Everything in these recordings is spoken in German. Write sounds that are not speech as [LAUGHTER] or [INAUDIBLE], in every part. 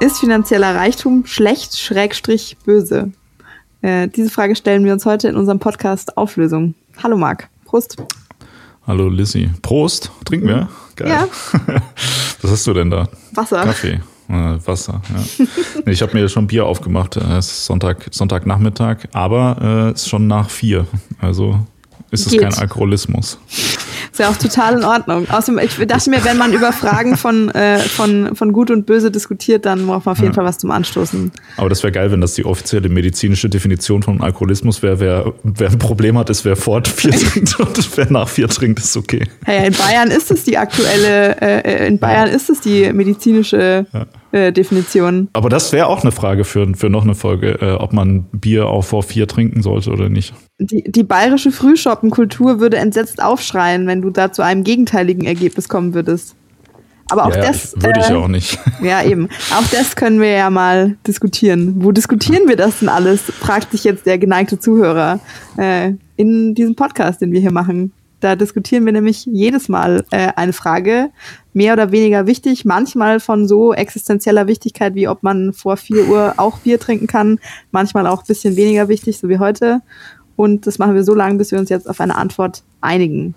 Ist finanzieller Reichtum schlecht, schrägstrich böse? Äh, diese Frage stellen wir uns heute in unserem Podcast Auflösung. Hallo Marc, Prost. Hallo Lissy. Prost, trinken wir? Geil. Ja. [LAUGHS] Was hast du denn da? Wasser. Kaffee. Äh, Wasser, ja. nee, ich habe mir schon Bier aufgemacht. Es ist Sonntag, Sonntagnachmittag, aber äh, es ist schon nach vier. Also ist es Geht. kein Alkoholismus. Ist ja auch total in Ordnung. Außerdem, ich dachte mir, wenn man über Fragen von, äh, von, von Gut und Böse diskutiert, dann braucht man auf jeden Ja. Fall was zum Anstoßen. Aber das wäre geil, wenn das die offizielle medizinische Definition von Alkoholismus wäre. Wer, wer ein Problem hat, ist, wer vor vier trinkt und wer nach vier trinkt, ist okay. Hey, in Bayern ist es die aktuelle, äh, in Bayern ist es die medizinische äh, Definition. Aber das wäre auch eine Frage für, für noch eine Folge, äh, ob man Bier auch vor vier trinken sollte oder nicht. Die, die bayerische Frühschoppenkultur würde entsetzt aufschreien, wenn du da zu einem gegenteiligen Ergebnis kommen würdest. Aber auch ja, das. ich- würde ich äh, ja auch nicht. [LAUGHS] Ja, eben. Auch das können wir ja mal diskutieren. Wo diskutieren wir das denn alles? Fragt sich jetzt der geneigte Zuhörer äh, in diesem Podcast, den wir hier machen. Da diskutieren wir nämlich jedes Mal äh, eine Frage, mehr oder weniger wichtig, manchmal von so existenzieller Wichtigkeit, wie ob man vor 4 Uhr auch Bier trinken kann, manchmal auch ein bisschen weniger wichtig, so wie heute. Und das machen wir so lange, bis wir uns jetzt auf eine Antwort einigen.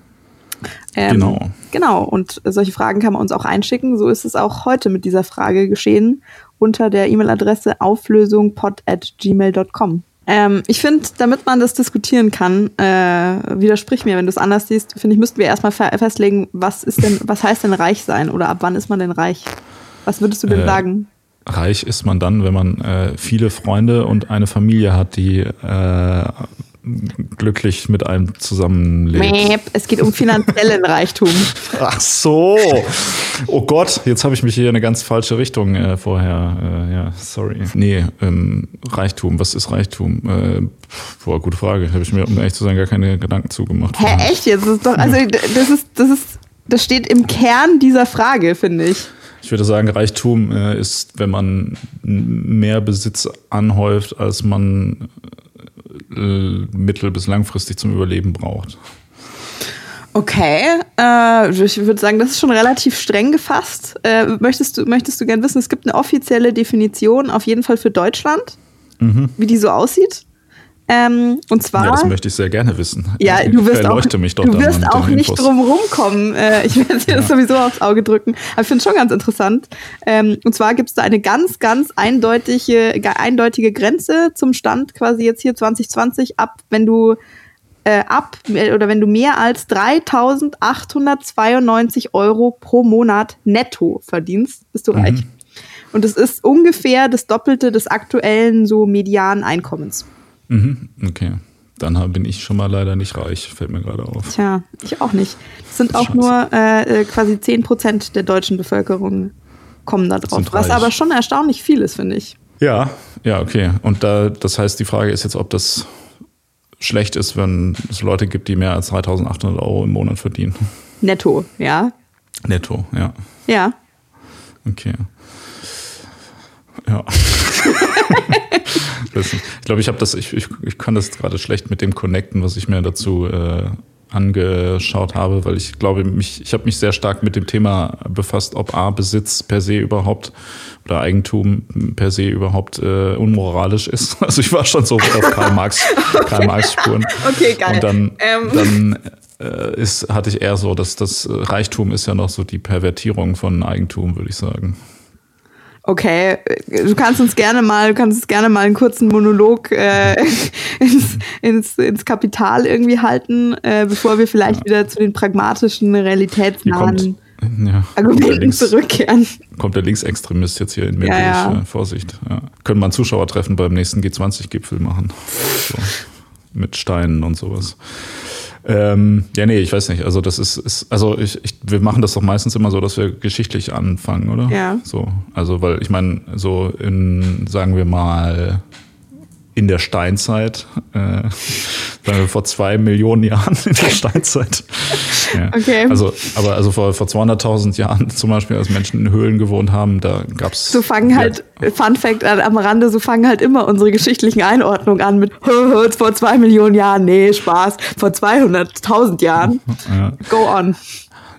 Ähm, Genau. Genau, und solche Fragen kann man uns auch einschicken. So ist es auch heute mit dieser Frage geschehen unter der E-Mail-Adresse auflösung.pod@gmail.com. Ähm, ich finde, damit man das diskutieren kann, äh, widersprich mir, wenn du es anders siehst, finde ich, müssten wir erstmal fe festlegen, was ist denn, [LAUGHS] was heißt denn reich sein oder ab wann ist man denn reich? Was würdest du denn Äh, sagen? Reich ist man dann, wenn man äh, viele Freunde und eine Familie hat, die äh, glücklich mit einem zusammenlebt. Es geht um finanziellen [LAUGHS] Reichtum. Ach so. Oh Gott, jetzt habe ich mich hier in eine ganz falsche Richtung äh, vorher. Äh, ja, sorry. Nee, ähm, Reichtum. Was ist Reichtum? Äh, boah, gute Frage. Habe ich mir, um ehrlich zu sein, gar keine Gedanken zugemacht. Hä, echt jetzt? Das ist doch, also das ist, das ist, das steht im Kern dieser Frage, finde ich. Ich würde sagen, Reichtum äh, ist, wenn man mehr Besitz anhäuft, als man äh, mittel- bis langfristig zum Überleben braucht. Okay, äh, ich würde sagen, das ist schon relativ streng gefasst. Äh, möchtest du, möchtest du gern wissen, es gibt eine offizielle Definition, auf jeden Fall für Deutschland, wie die so aussieht. Ähm, und zwar. Ja, das möchte ich sehr gerne wissen. Ja, du wirst auch, Erleuchte mich doch du wirst auch nicht Infos. drum rumkommen. Äh, ich werde dir das sowieso aufs Auge drücken. Aber ich finde es schon ganz interessant. Ähm, und zwar gibt es da eine ganz, ganz eindeutige, ge- eindeutige Grenze zum Stand quasi jetzt hier 2020 ab, wenn du äh, ab äh, oder wenn du mehr als 3.892 Euro pro Monat netto verdienst, bist du reich. Und das ist ungefähr das Doppelte des aktuellen so medianen Einkommens. Mhm, okay. Dann bin ich schon mal leider nicht reich, fällt mir gerade auf. Tja, ich auch nicht. Es sind auch Scheiße. nur äh, äh, quasi 10% der deutschen Bevölkerung kommen da drauf. Was aber schon erstaunlich viel ist, finde ich. Ja, ja, okay. Und da, das heißt, die Frage ist jetzt, ob das schlecht ist, wenn es Leute gibt, die mehr als 3800 Euro im Monat verdienen. Netto, ja. Netto, ja. Ja. Okay. Ja. [LAUGHS] ich glaube, ich habe das, ich, ich, ich kann das gerade schlecht mit dem connecten, was ich mir dazu äh, angeschaut habe, weil ich glaube, mich, ich habe mich sehr stark mit dem Thema befasst, ob A, Besitz per se überhaupt oder Eigentum per se überhaupt äh, unmoralisch ist. [LAUGHS] Also ich war schon so auf Karl Marx, [LAUGHS] Karl Marx Spuren. Okay, geil. Und dann, Ähm. dann äh, ist, hatte ich eher so, dass das Reichtum ist ja noch so die Pervertierung von Eigentum, würde ich sagen. Okay, äh, du kannst uns gerne mal, du kannst uns gerne mal einen kurzen Monolog äh, [LAUGHS] ins, ins, ins Kapital irgendwie halten, äh, bevor wir vielleicht wieder zu den pragmatischen, realitätsnahen ja, Argumenten Links, zurückkehren. kommt der Linksextremist jetzt hier in mir Ja, durch. ja. Äh, Vorsicht. Ja. Können wir ein Zuschauertreffen beim nächsten G20-Gipfel machen. So, mit Steinen und sowas. Ähm, ja, nee, ich weiß nicht. Also das ist, ist also ich, ich, wir machen das doch meistens immer so, dass wir geschichtlich anfangen, oder? Ja. So, also weil ich meine, so in, sagen wir mal, in der Steinzeit, äh, vor zwei Millionen Jahren in der Steinzeit. [LAUGHS] Ja. Okay. Also, aber also vor, vor 200.000 Jahren [LAUGHS] zum Beispiel, als Menschen in Höhlen gewohnt haben, da gab's So fangen halt, Fun Fact am Rande, so fangen halt immer unsere geschichtlichen Einordnungen an mit "Hö, hö, vor zwei Millionen Jahren, nee, Spaß, vor 200.000 Jahren. Ja. Go on.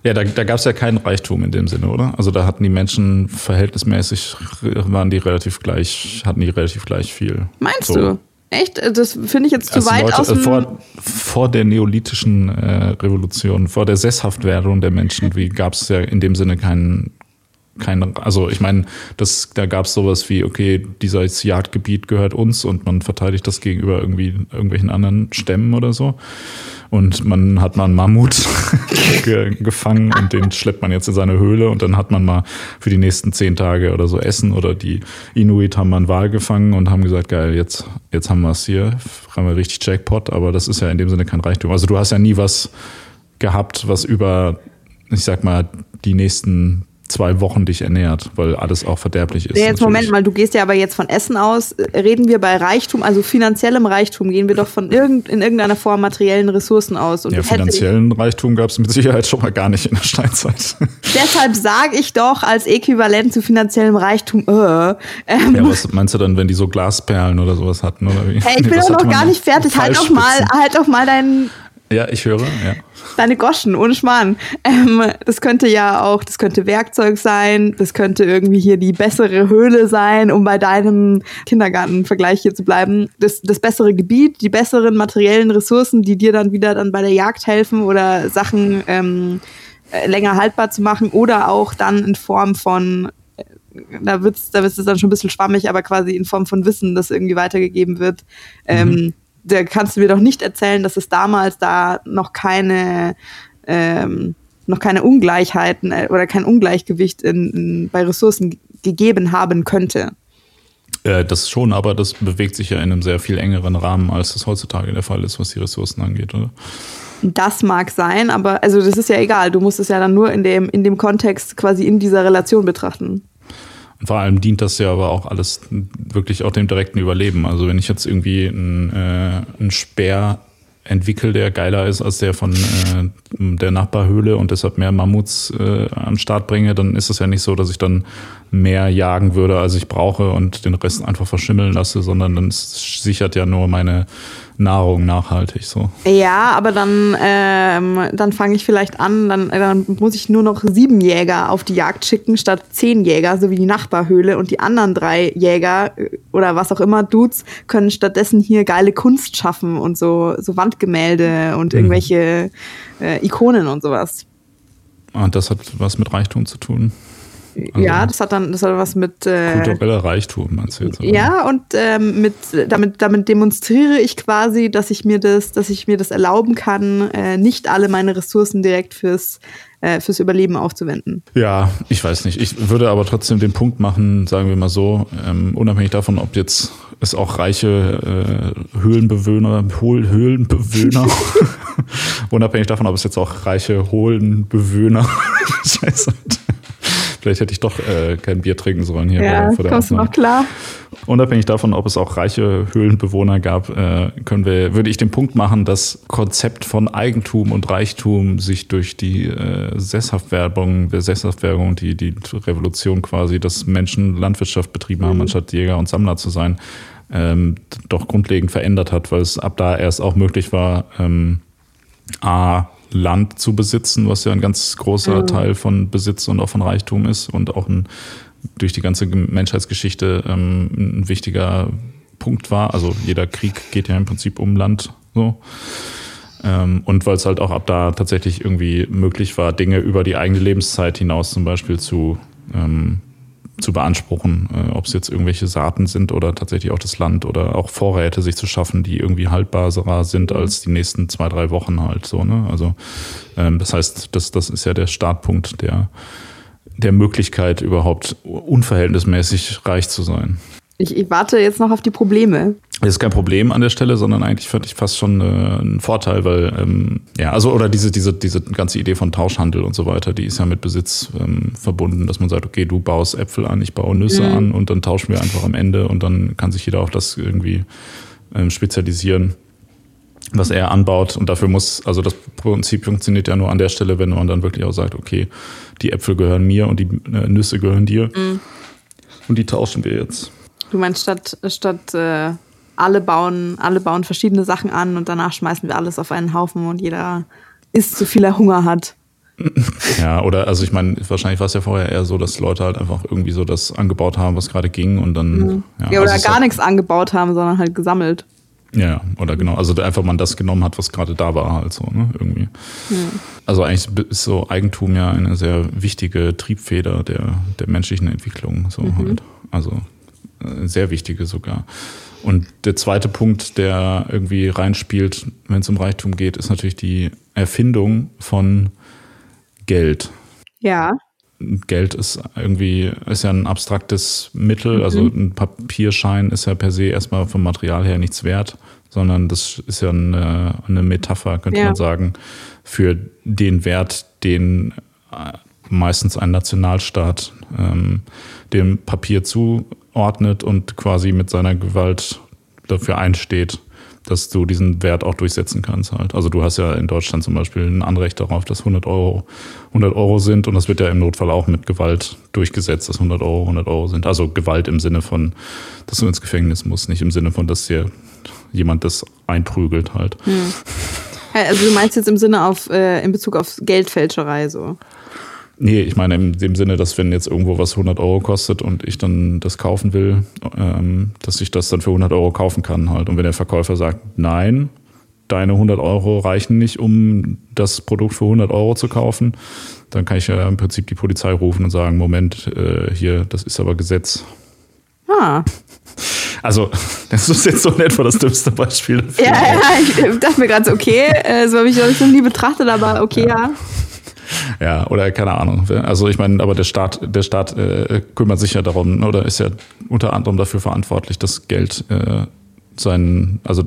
Ja, da, da gab es ja keinen Reichtum in dem Sinne, oder? Also da hatten die Menschen verhältnismäßig, waren die relativ gleich, hatten die relativ gleich viel. Meinst so. du? Echt? Das finde ich jetzt zu also weit Leute, aus dem vor, vor der neolithischen äh, Revolution, vor der Sesshaftwerdung der Menschen, wie gab es ja in dem Sinne keinen kein, also ich meine, das, da gab es sowas wie, okay, dieses Jagdgebiet gehört uns und man verteidigt das gegenüber irgendwie irgendwelchen anderen Stämmen oder so. Und man hat mal einen Mammut [LAUGHS] ge gefangen und den schleppt man jetzt in seine Höhle und dann hat man mal für die nächsten zehn Tage oder so Essen oder die Inuit haben mal einen Wal gefangen und haben gesagt, geil, jetzt, jetzt haben wir es hier, haben wir richtig Jackpot, aber das ist ja in dem Sinne kein Reichtum. Also du hast ja nie was gehabt, was über, ich sag mal, die nächsten zwei Wochen dich ernährt, weil alles auch verderblich ist. Ja, jetzt natürlich. Moment mal, du gehst ja aber jetzt von Essen aus. Reden wir bei Reichtum, also finanziellem Reichtum, gehen wir doch von irgend, in irgendeiner Form materiellen Ressourcen aus. Und ja, finanziellen Reichtum gab es mit Sicherheit schon mal gar nicht in der Steinzeit. [LAUGHS] Deshalb sage ich doch als Äquivalent zu finanziellem Reichtum, äh. Ähm, ja, was meinst du dann, wenn die so Glasperlen oder sowas hatten? Oder wie? Hey, ich [LAUGHS] bin doch noch gar nicht fertig. Halt doch mal, halt doch mal deinen ja, ich höre, ja. Deine Goschen, ohne Schmarrn. Ähm, das könnte ja auch, das könnte Werkzeug sein, das könnte irgendwie hier die bessere Höhle sein, um bei deinem Kindergartenvergleich hier zu bleiben. Das, das bessere Gebiet, die besseren materiellen Ressourcen, die dir dann wieder dann bei der Jagd helfen oder Sachen ähm, äh, länger haltbar zu machen oder auch dann in Form von äh, da wird's, da wird's dann schon ein bisschen schwammig, aber quasi in Form von Wissen, das irgendwie weitergegeben wird. Ähm, mhm. Ähm, da kannst du mir doch nicht erzählen, dass es damals da noch keine ähm, noch keine Ungleichheiten äh, oder kein Ungleichgewicht in, in, bei Ressourcen gegeben haben könnte. Äh, das schon, aber das bewegt sich ja in einem sehr viel engeren Rahmen, als das heutzutage der Fall ist, was die Ressourcen angeht, oder? Das mag sein, aber also das ist ja egal. Du musst es ja dann nur in dem, in dem Kontext quasi in dieser Relation betrachten vor allem dient das ja aber auch alles wirklich auch dem direkten Überleben. Also wenn ich jetzt irgendwie einen, äh, einen Speer entwickle, der geiler ist als der von äh, der Nachbarhöhle und deshalb mehr Mammuts äh, am Start bringe, dann ist es ja nicht so, dass ich dann mehr jagen würde, als ich brauche und den Rest einfach verschimmeln lasse, sondern dann sichert ja nur meine Nahrung nachhaltig so. Ja, aber dann, ähm, dann fange ich vielleicht an, dann, dann muss ich nur noch sieben Jäger auf die Jagd schicken statt zehn Jäger, so wie die Nachbarhöhle und die anderen drei Jäger äh, oder was auch immer Dudes können stattdessen hier geile Kunst schaffen und so, so Wandgemälde und mhm. irgendwelche äh, Ikonen und sowas. Und das hat was mit Reichtum zu tun. Also ja, das hat dann das hat was mit äh, kultureller Reichtum, meinst du jetzt? Oder? Ja, und ähm, mit damit damit demonstriere ich quasi, dass ich mir das, dass ich mir das erlauben kann, äh, nicht alle meine Ressourcen direkt fürs äh, fürs Überleben aufzuwenden. Ja, ich weiß nicht. Ich würde aber trotzdem den Punkt machen, sagen wir mal so, ähm, unabhängig davon, ob jetzt es auch reiche äh, Höhlenbewohner, Hohl, Höhlenbewohner, [LAUGHS] [LAUGHS] unabhängig davon, ob es jetzt auch reiche Hohlenbewohner, [LAUGHS] Scheiße, Vielleicht hätte ich doch äh, kein Bier trinken sollen hier ja, vor der kommst Aufnahme. noch klar. Unabhängig davon, ob es auch reiche Höhlenbewohner gab, äh, können wir, würde ich den Punkt machen, das Konzept von Eigentum und Reichtum sich durch die äh, Sesshaftwerbung, der Sesshaftwerbung, die, die Revolution quasi, dass Menschen Landwirtschaft betrieben haben, mhm. anstatt Jäger und Sammler zu sein, ähm, doch grundlegend verändert hat, weil es ab da erst auch möglich war, ähm, A, Land zu besitzen, was ja ein ganz großer mhm. Teil von Besitz und auch von Reichtum ist und auch ein, durch die ganze Menschheitsgeschichte ähm, ein wichtiger Punkt war. Also jeder Krieg geht ja im Prinzip um Land so. Ähm, und weil es halt auch ab da tatsächlich irgendwie möglich war, Dinge über die eigene Lebenszeit hinaus zum Beispiel zu ähm, zu beanspruchen, äh, ob es jetzt irgendwelche Saaten sind oder tatsächlich auch das Land oder auch Vorräte sich zu schaffen, die irgendwie haltbarer sind mhm. als die nächsten zwei, drei Wochen halt so. Ne? Also ähm, das heißt, das, das ist ja der Startpunkt der, der Möglichkeit, überhaupt unverhältnismäßig reich zu sein. Ich, ich, warte jetzt noch auf die Probleme. Das ist kein Problem an der Stelle, sondern eigentlich fand ich fast schon äh, ein Vorteil, weil ähm, ja, also oder diese diese diese ganze Idee von Tauschhandel und so weiter, die ist ja mit Besitz ähm, verbunden, dass man sagt, okay, du baust Äpfel an, ich baue Nüsse mhm. an und dann tauschen wir einfach am Ende und dann kann sich jeder auf das irgendwie ähm, spezialisieren, was er anbaut und dafür muss also das Prinzip funktioniert ja nur an der Stelle, wenn man dann wirklich auch sagt, okay, die Äpfel gehören mir und die äh, Nüsse gehören dir mhm. und die tauschen wir jetzt. Du meinst statt, statt äh, alle, bauen, alle bauen verschiedene Sachen an und danach schmeißen wir alles auf einen Haufen und jeder isst so viel er Hunger hat. Ja, oder also ich meine, wahrscheinlich war es ja vorher eher so, dass Leute halt einfach irgendwie so das angebaut haben, was gerade ging und dann. Mhm. Ja, oder also gar nichts angebaut haben, sondern halt gesammelt. Ja, oder genau. Also einfach man das genommen hat, was gerade da war, halt so, ne? Irgendwie. Also eigentlich ist so Eigentum ja eine sehr wichtige Triebfeder der, der menschlichen Entwicklung. So halt. Also sehr wichtige sogar. Und der zweite Punkt, der irgendwie reinspielt, wenn es um Reichtum geht, ist natürlich die Erfindung von Geld. Ja. Geld ist irgendwie, ist ja ein abstraktes Mittel, also ein Papierschein ist ja per se erstmal vom Material her nichts wert, sondern das ist ja eine, eine Metapher, könnte Ja. man sagen, für den Wert, den äh, meistens ein Nationalstaat ähm, dem Papier zuordnet und quasi mit seiner Gewalt dafür einsteht, dass du diesen Wert auch durchsetzen kannst halt. Also du hast ja in Deutschland zum Beispiel ein Anrecht darauf, dass 100 Euro 100 Euro sind und das wird ja im Notfall auch mit Gewalt durchgesetzt, dass 100 Euro 100 Euro sind. Also Gewalt im Sinne von, dass du ins Gefängnis musst, nicht im Sinne von, dass dir jemand das einprügelt halt. Also du meinst jetzt im Sinne auf, äh, in Bezug auf Geldfälscherei so. Nee, ich meine in dem Sinne, dass wenn jetzt irgendwo was 100 Euro kostet und ich dann das kaufen will, ähm, dass ich das dann für 100 Euro kaufen kann halt. Und wenn der Verkäufer sagt, nein, deine 100 Euro reichen nicht, um das Produkt für 100 Euro zu kaufen, dann kann ich ja im Prinzip die Polizei rufen und sagen, Moment, äh, hier, das ist aber Gesetz. Ah. [LAUGHS] Also, das ist jetzt so in etwa das dümmste Beispiel. dafür. Ja, ja, ich dachte mir gerade so, okay, äh, so habe ich das noch nie betrachtet, aber okay, ja. Ja, oder keine Ahnung. Also ich meine, aber der Staat, der Staat äh, kümmert sich ja darum oder ist ja unter anderem dafür verantwortlich, das Geld äh, seinen, also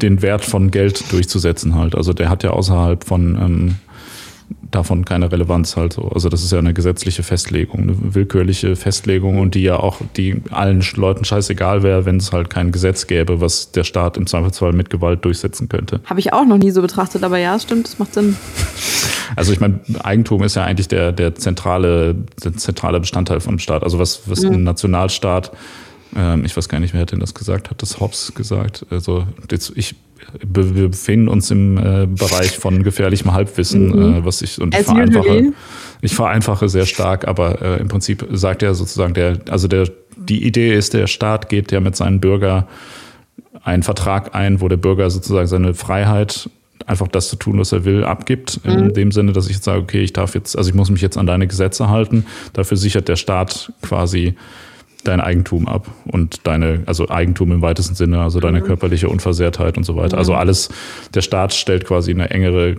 den Wert von Geld durchzusetzen halt. Also der hat ja außerhalb von ähm, davon keine Relevanz halt so. Also das ist ja eine gesetzliche Festlegung, eine willkürliche Festlegung und die ja auch die allen Leuten scheißegal wäre, wenn es halt kein Gesetz gäbe, was der Staat im Zweifelsfall mit Gewalt durchsetzen könnte. Habe ich auch noch nie so betrachtet, aber ja, stimmt, das macht Sinn. [LAUGHS] Also ich meine, Eigentum ist ja eigentlich der, der, zentrale, der zentrale Bestandteil vom Staat. Also was, was ein Nationalstaat, ähm, ich weiß gar nicht, wer hat denn das gesagt, hat das Hobbes gesagt. Also jetzt, ich, wir befinden uns im äh, Bereich von gefährlichem Halbwissen, äh, was ich und ich As vereinfache, usually. ich vereinfache sehr stark, aber äh, im Prinzip sagt er sozusagen der, also der, die Idee ist, der Staat geht ja mit seinen Bürgern einen Vertrag ein, wo der Bürger sozusagen seine Freiheit, einfach das zu tun, was er will, abgibt. In dem Sinne, dass ich jetzt sage, okay, ich darf jetzt, also ich muss mich jetzt an deine Gesetze halten. Dafür sichert der Staat quasi dein Eigentum ab und deine, also Eigentum im weitesten Sinne, also deine körperliche Unversehrtheit und so weiter. Also alles, der Staat stellt quasi eine engere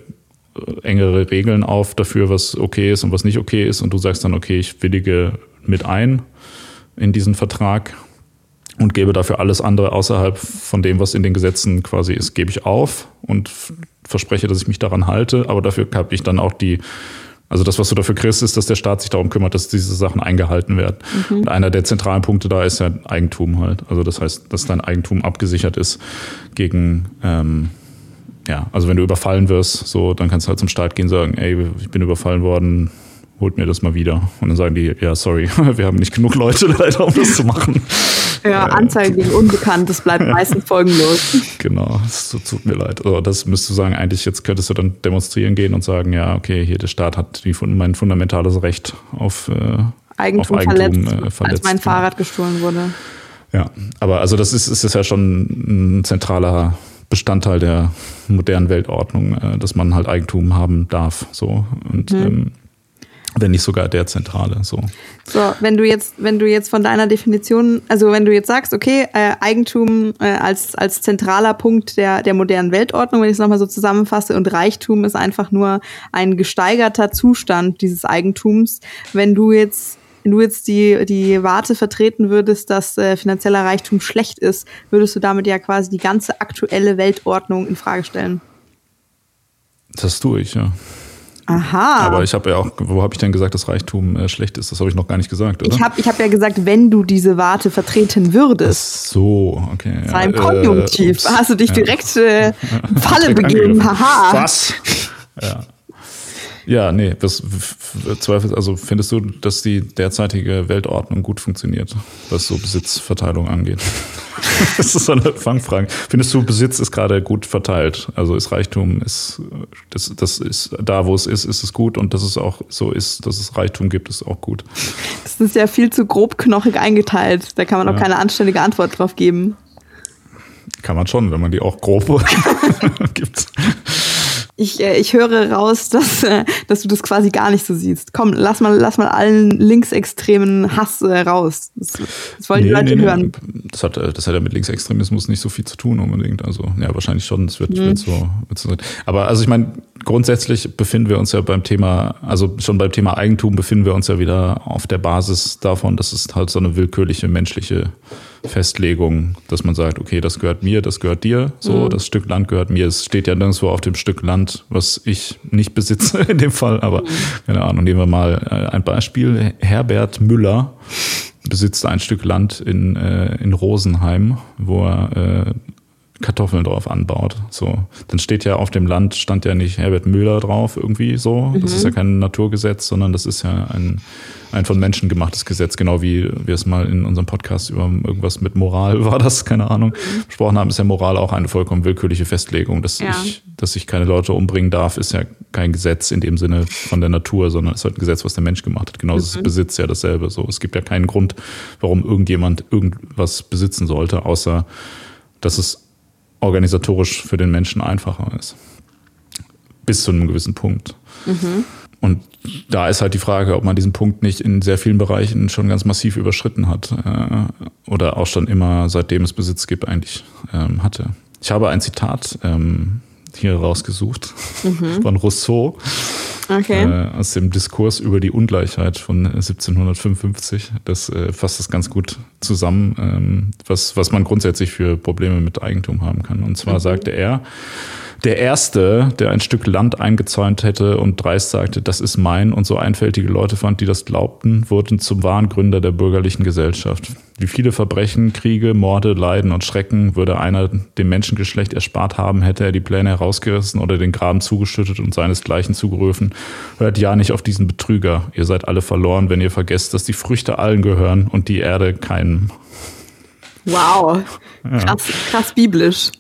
äh, engere Regeln auf dafür, was okay ist und was nicht okay ist. Und du sagst dann, okay, ich willige mit ein in diesen Vertrag und gebe dafür alles andere außerhalb von dem, was in den Gesetzen quasi ist, gebe ich auf und verspreche, dass ich mich daran halte. Aber dafür habe ich dann auch die, also das, was du dafür kriegst, ist, dass der Staat sich darum kümmert, dass diese Sachen eingehalten werden. Und einer der zentralen Punkte da ist ja Eigentum halt. Also das heißt, dass dein Eigentum abgesichert ist gegen ähm, ja, also wenn du überfallen wirst, so, dann kannst du halt zum Staat gehen und sagen, ey, ich bin überfallen worden, holt mir das mal wieder. Und dann sagen die, ja, sorry, [LAUGHS] wir haben nicht genug Leute [LAUGHS] leider, um das zu machen. Ja, Anzeige gegen Unbekannt, das bleibt [LAUGHS] meistens folgenlos. Genau, es tut- mir leid. Also das müsstest du sagen, eigentlich jetzt könntest du dann demonstrieren gehen und sagen, ja, okay, hier der Staat hat die, mein fundamentales Recht auf, äh, Eigentum, auf Eigentum verletzt, äh, als verletzt. mein Fahrrad gestohlen wurde. Ja, aber also das ist, ist ja schon ein zentraler Bestandteil der modernen Weltordnung, äh, dass man halt Eigentum haben darf. So. Und ähm, wenn nicht sogar der zentrale. So. So, wenn du jetzt, wenn du jetzt von deiner Definition, also wenn du jetzt sagst, okay, äh, Eigentum äh, als, als zentraler Punkt der, der modernen Weltordnung, wenn ich es nochmal so zusammenfasse, und Reichtum ist einfach nur ein gesteigerter Zustand dieses Eigentums. Wenn du jetzt, wenn du jetzt die, die Warte vertreten würdest, dass äh, finanzieller Reichtum schlecht ist, würdest du damit ja quasi die ganze aktuelle Weltordnung in Frage stellen. Das tue ich, ja. Aha. Aber ich habe ja auch, wo habe ich denn gesagt, dass Reichtum äh, schlecht ist? Das habe ich noch gar nicht gesagt, oder? ich habe ich hab ja gesagt, wenn du diese Warte vertreten würdest. so, okay. Das war ein äh, Konjunktiv. ups. Hast du dich direkt äh, [LAUGHS] Falle begeben. Haha. Was? [LAUGHS] Ja. Ja, nee, das f- f- Zweifel, also findest du, dass die derzeitige Weltordnung gut funktioniert, was so Besitzverteilung angeht? [LAUGHS] das ist so eine Fangfrage. Findest du, Besitz ist gerade gut verteilt? Also ist Reichtum, ist, das, das ist da, wo es ist, ist es gut und dass es auch so ist, dass es Reichtum gibt, ist auch gut. Das ist ja viel zu grobknochig eingeteilt. Da kann man auch keine anständige Antwort drauf geben. Kann man schon, wenn man die auch grob [LAUGHS] gibt. Ich, äh, ich höre raus, [LAUGHS] dass, äh, dass du das quasi gar nicht so siehst. Komm, lass mal, lass mal allen linksextremen Hass äh, raus. Das, das wollen nee, die Leute nee, hören. Das hat, äh, das hat ja mit Linksextremismus nicht so viel zu tun unbedingt. Also ja, wahrscheinlich schon. Das wird, mhm. wird, so, wird so. Aber also ich meine, grundsätzlich befinden wir uns ja beim Thema, also schon beim Thema Eigentum befinden wir uns ja wieder auf der Basis davon, dass es halt so eine willkürliche menschliche Festlegung, dass man sagt, okay, das gehört mir, das gehört dir, so, mhm. das Stück Land gehört mir. Es steht ja nirgendwo auf dem Stück Land, was ich nicht besitze [LAUGHS] in dem Fall, aber mhm. keine Ahnung, nehmen wir mal äh, ein Beispiel. Herbert Müller besitzt ein Stück Land in, äh, in Rosenheim, wo er äh, Kartoffeln drauf anbaut. So, dann steht ja auf dem Land stand ja nicht Herbert Müller drauf irgendwie so. Das mhm. ist ja kein Naturgesetz, sondern das ist ja ein, ein von Menschen gemachtes Gesetz, genau wie wir es mal in unserem Podcast über irgendwas mit Moral [LAUGHS] war das, keine Ahnung, mhm. besprochen haben, ist ja Moral auch eine vollkommen willkürliche Festlegung. Dass, ja. ich, dass ich keine Leute umbringen darf, ist ja kein Gesetz in dem Sinne von der Natur, sondern es ist halt ein Gesetz, was der Mensch gemacht hat. Genauso mhm. ist Besitz ja dasselbe. So, es gibt ja keinen Grund, warum irgendjemand irgendwas besitzen sollte, außer dass es organisatorisch für den Menschen einfacher ist. Bis zu einem gewissen Punkt. Mhm. Und da ist halt die Frage, ob man diesen Punkt nicht in sehr vielen Bereichen schon ganz massiv überschritten hat äh, oder auch schon immer, seitdem es Besitz gibt, eigentlich ähm, hatte. Ich habe ein Zitat ähm, hier rausgesucht mhm. [LAUGHS] von Rousseau okay. äh, aus dem Diskurs über die Ungleichheit von 1755. Das äh, fasst das ganz gut zusammen, ähm, was, was man grundsätzlich für Probleme mit Eigentum haben kann. Und zwar mhm. sagte er, der Erste, der ein Stück Land eingezäunt hätte und dreist sagte, das ist mein und so einfältige Leute fand, die das glaubten, wurden zum wahren Gründer der bürgerlichen Gesellschaft. Wie viele Verbrechen, Kriege, Morde, Leiden und Schrecken würde einer dem Menschengeschlecht erspart haben, hätte er die Pläne herausgerissen oder den Graben zugeschüttet und seinesgleichen zugerufen. Hört ja nicht auf diesen Betrüger. Ihr seid alle verloren, wenn ihr vergesst, dass die Früchte allen gehören und die Erde keinem. Wow. Krass, krass biblisch.